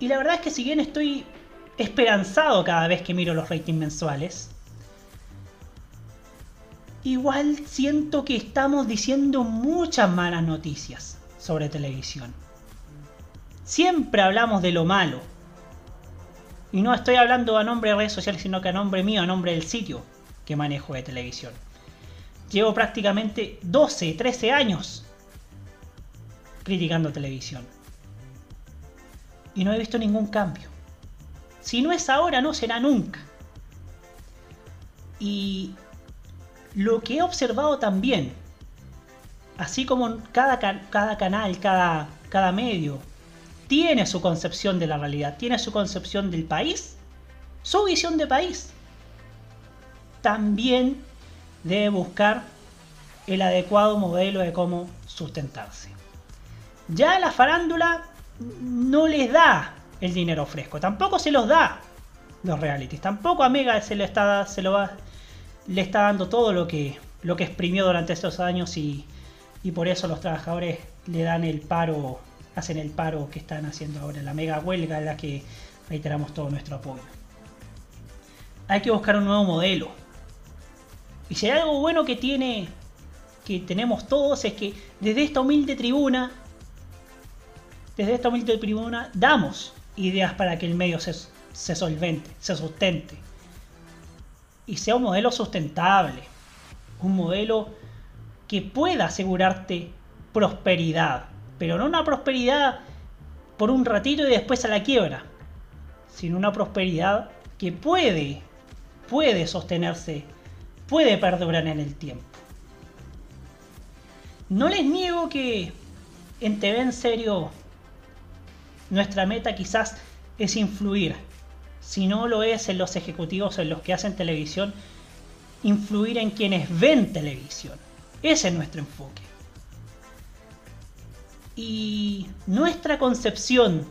Y la verdad es que si bien estoy esperanzado cada vez que miro los ratings mensuales, igual siento que estamos diciendo muchas malas noticias sobre televisión. siempre hablamos de lo malo. Y no estoy hablando a nombre de redes sociales, sino que a nombre mío, a nombre del sitio que manejo de televisión. Llevo prácticamente 12, 13 años criticando televisión. Y no he visto ningún cambio. Si no es ahora, no será nunca. Y lo que he observado también, así como cada, ca- cada canal, cada, medio, tiene su concepción de la realidad, tiene su concepción del país, su visión de país, también debe buscar el adecuado modelo de cómo sustentarse. Ya la farándula no les da el dinero fresco, tampoco se los da los realities, tampoco a Mega se le está, lo va, le está dando todo lo que, lo que exprimió durante estos años y, y por eso los trabajadores le dan el paro, hacen el paro que están haciendo ahora, la mega huelga en la que reiteramos todo nuestro apoyo. Hay que buscar un nuevo modelo. Y si hay algo bueno que tiene, que tenemos todos, es que desde esta humilde tribuna, desde esta humilde tribuna, damos ideas para que el medio se, se solvente, se sustente. Y sea un modelo sustentable. Un modelo que pueda asegurarte prosperidad. Pero no una prosperidad por un ratito y después a la quiebra. Sino una prosperidad que puede, puede sostenerse, puede perdurar en el tiempo. No les niego que en TV en serio nuestra meta quizás es influir. Si no lo es en los ejecutivos en los que hacen televisión, influir en quienes ven televisión. Ese es nuestro enfoque. Y nuestra concepción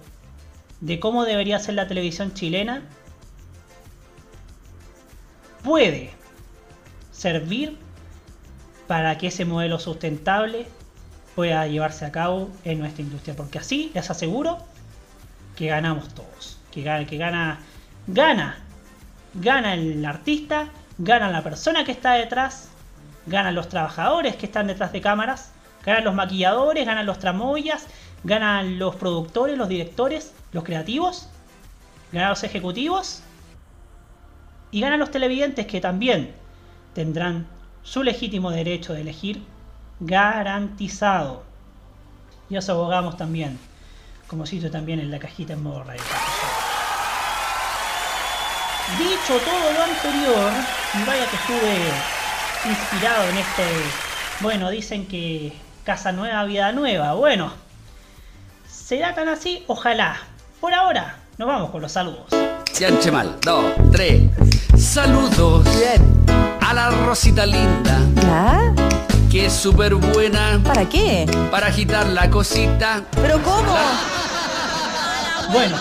de cómo debería ser la televisión chilena puede servir para que ese modelo sustentable pueda llevarse a cabo en nuestra industria. Porque así les aseguro que ganamos todos. Que que gana, gana, gana el artista, gana la persona que está detrás, ganan los trabajadores que están detrás de cámaras, ganan los maquilladores, ganan los tramoyas, ganan los productores, los directores, los creativos, ganan los ejecutivos y ganan los televidentes que también tendrán su legítimo derecho de elegir garantizado. Y eso abogamos también, como cito también en la cajita en modo radio. Dicho todo lo anterior, y vaya que estuve inspirado en este... Bueno, dicen que casa nueva, vida nueva. Bueno, ¿será tan así? Ojalá. Por ahora, nos vamos con los saludos. Sianche mal, dos, tres. Saludos a la Rosita linda. ¿Ya? Que es súper buena. ¿Para qué? Para agitar la cosita. ¿Pero cómo? Bueno,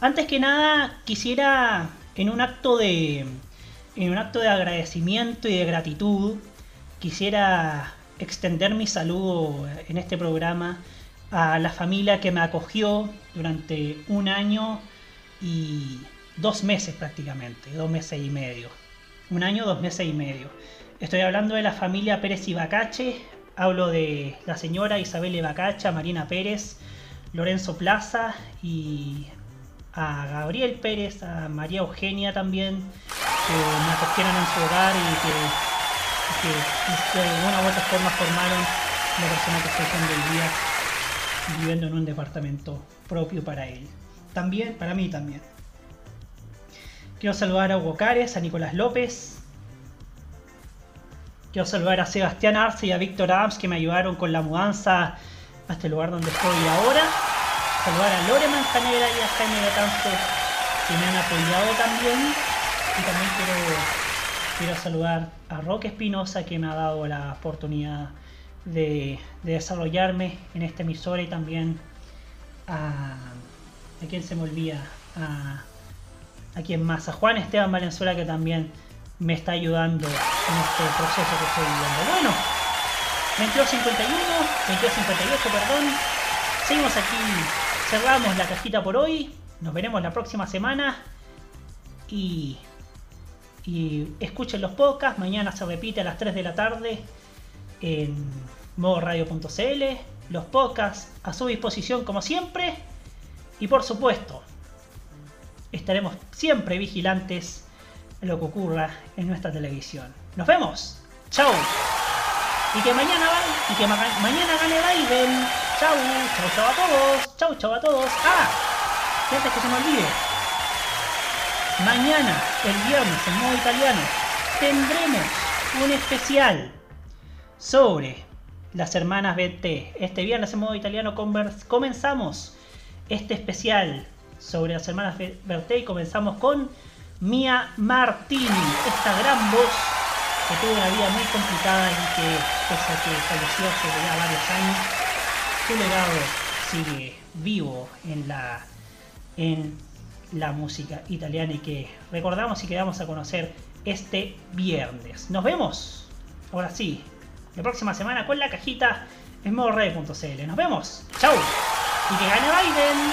antes que nada quisiera en un acto de en un acto de agradecimiento y de gratitud quisiera extender mi saludo en este programa a la familia que me acogió durante un año y dos meses prácticamente, dos meses y medio. Un año, dos meses y medio. Estoy hablando de la familia Pérez Ibacache, hablo de la señora Isabel Ibacacha, Marina Pérez, Lorenzo Plaza y a Gabriel Pérez, a María Eugenia también, que me acogieron en su hogar y que, de alguna u otra forma formaron la persona que estoy siendo hoy día viviendo en un departamento propio para él. También, para mí también. Quiero saludar a Hugo Cares, a Nicolás López. Quiero saludar a Sebastián Arce y a Víctor Adams que me ayudaron con la mudanza a este lugar donde estoy ahora. Saludar a Lore Manzanera y a Jaime Betanzo que me han apoyado también. Y también quiero, quiero saludar a Roque Espinosa que me ha dado la oportunidad de, de desarrollarme en esta emisora y también a, a quien se me olvida, a, a quien más, a Juan Esteban Valenzuela que también me está ayudando en este proceso que estoy viviendo. Bueno, 2251, 2258, perdón. Seguimos aquí, cerramos la cajita por hoy. Nos veremos la próxima semana. Y, escuchen los podcasts. Mañana se repite a las 3 de la tarde en modoradio.cl. Los podcasts a su disposición como siempre. Y por supuesto, estaremos siempre vigilantes a lo que ocurra en nuestra televisión. Nos vemos. Chao. Y que mañana y que ma- mañana gane Biden. Chau, chau, chau a todos. Chau, chau a todos. Ah, y antes que se me olvide. Mañana, el viernes, en modo italiano, tendremos un especial sobre las hermanas BT. Este viernes en modo italiano comenzamos este especial sobre las hermanas BT y comenzamos con Mia Martini, esta gran voz que tuvo una vida muy complicada y que, pese que falleció hace ya varios años, su legado sigue vivo en la, en la música italiana y que recordamos y que vamos a conocer este viernes. Nos vemos, ahora sí, la próxima semana con la cajita en modored.cl. Nos vemos, chau, y que gane Biden.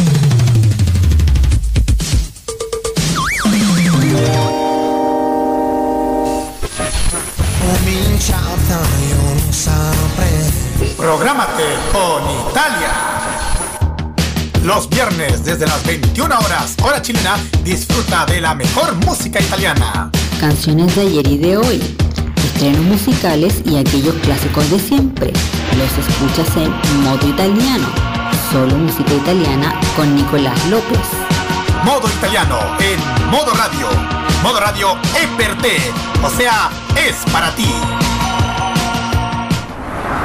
Prográmate con Italia. Los viernes desde las 21 horas, hora chilena, disfruta de la mejor música italiana. Canciones de ayer y de hoy, estrenos musicales y aquellos clásicos de siempre. Los escuchas en modo italiano. Solo música italiana con Nicolás López. Modo italiano en modo radio. Modo radio te, o sea, es para ti.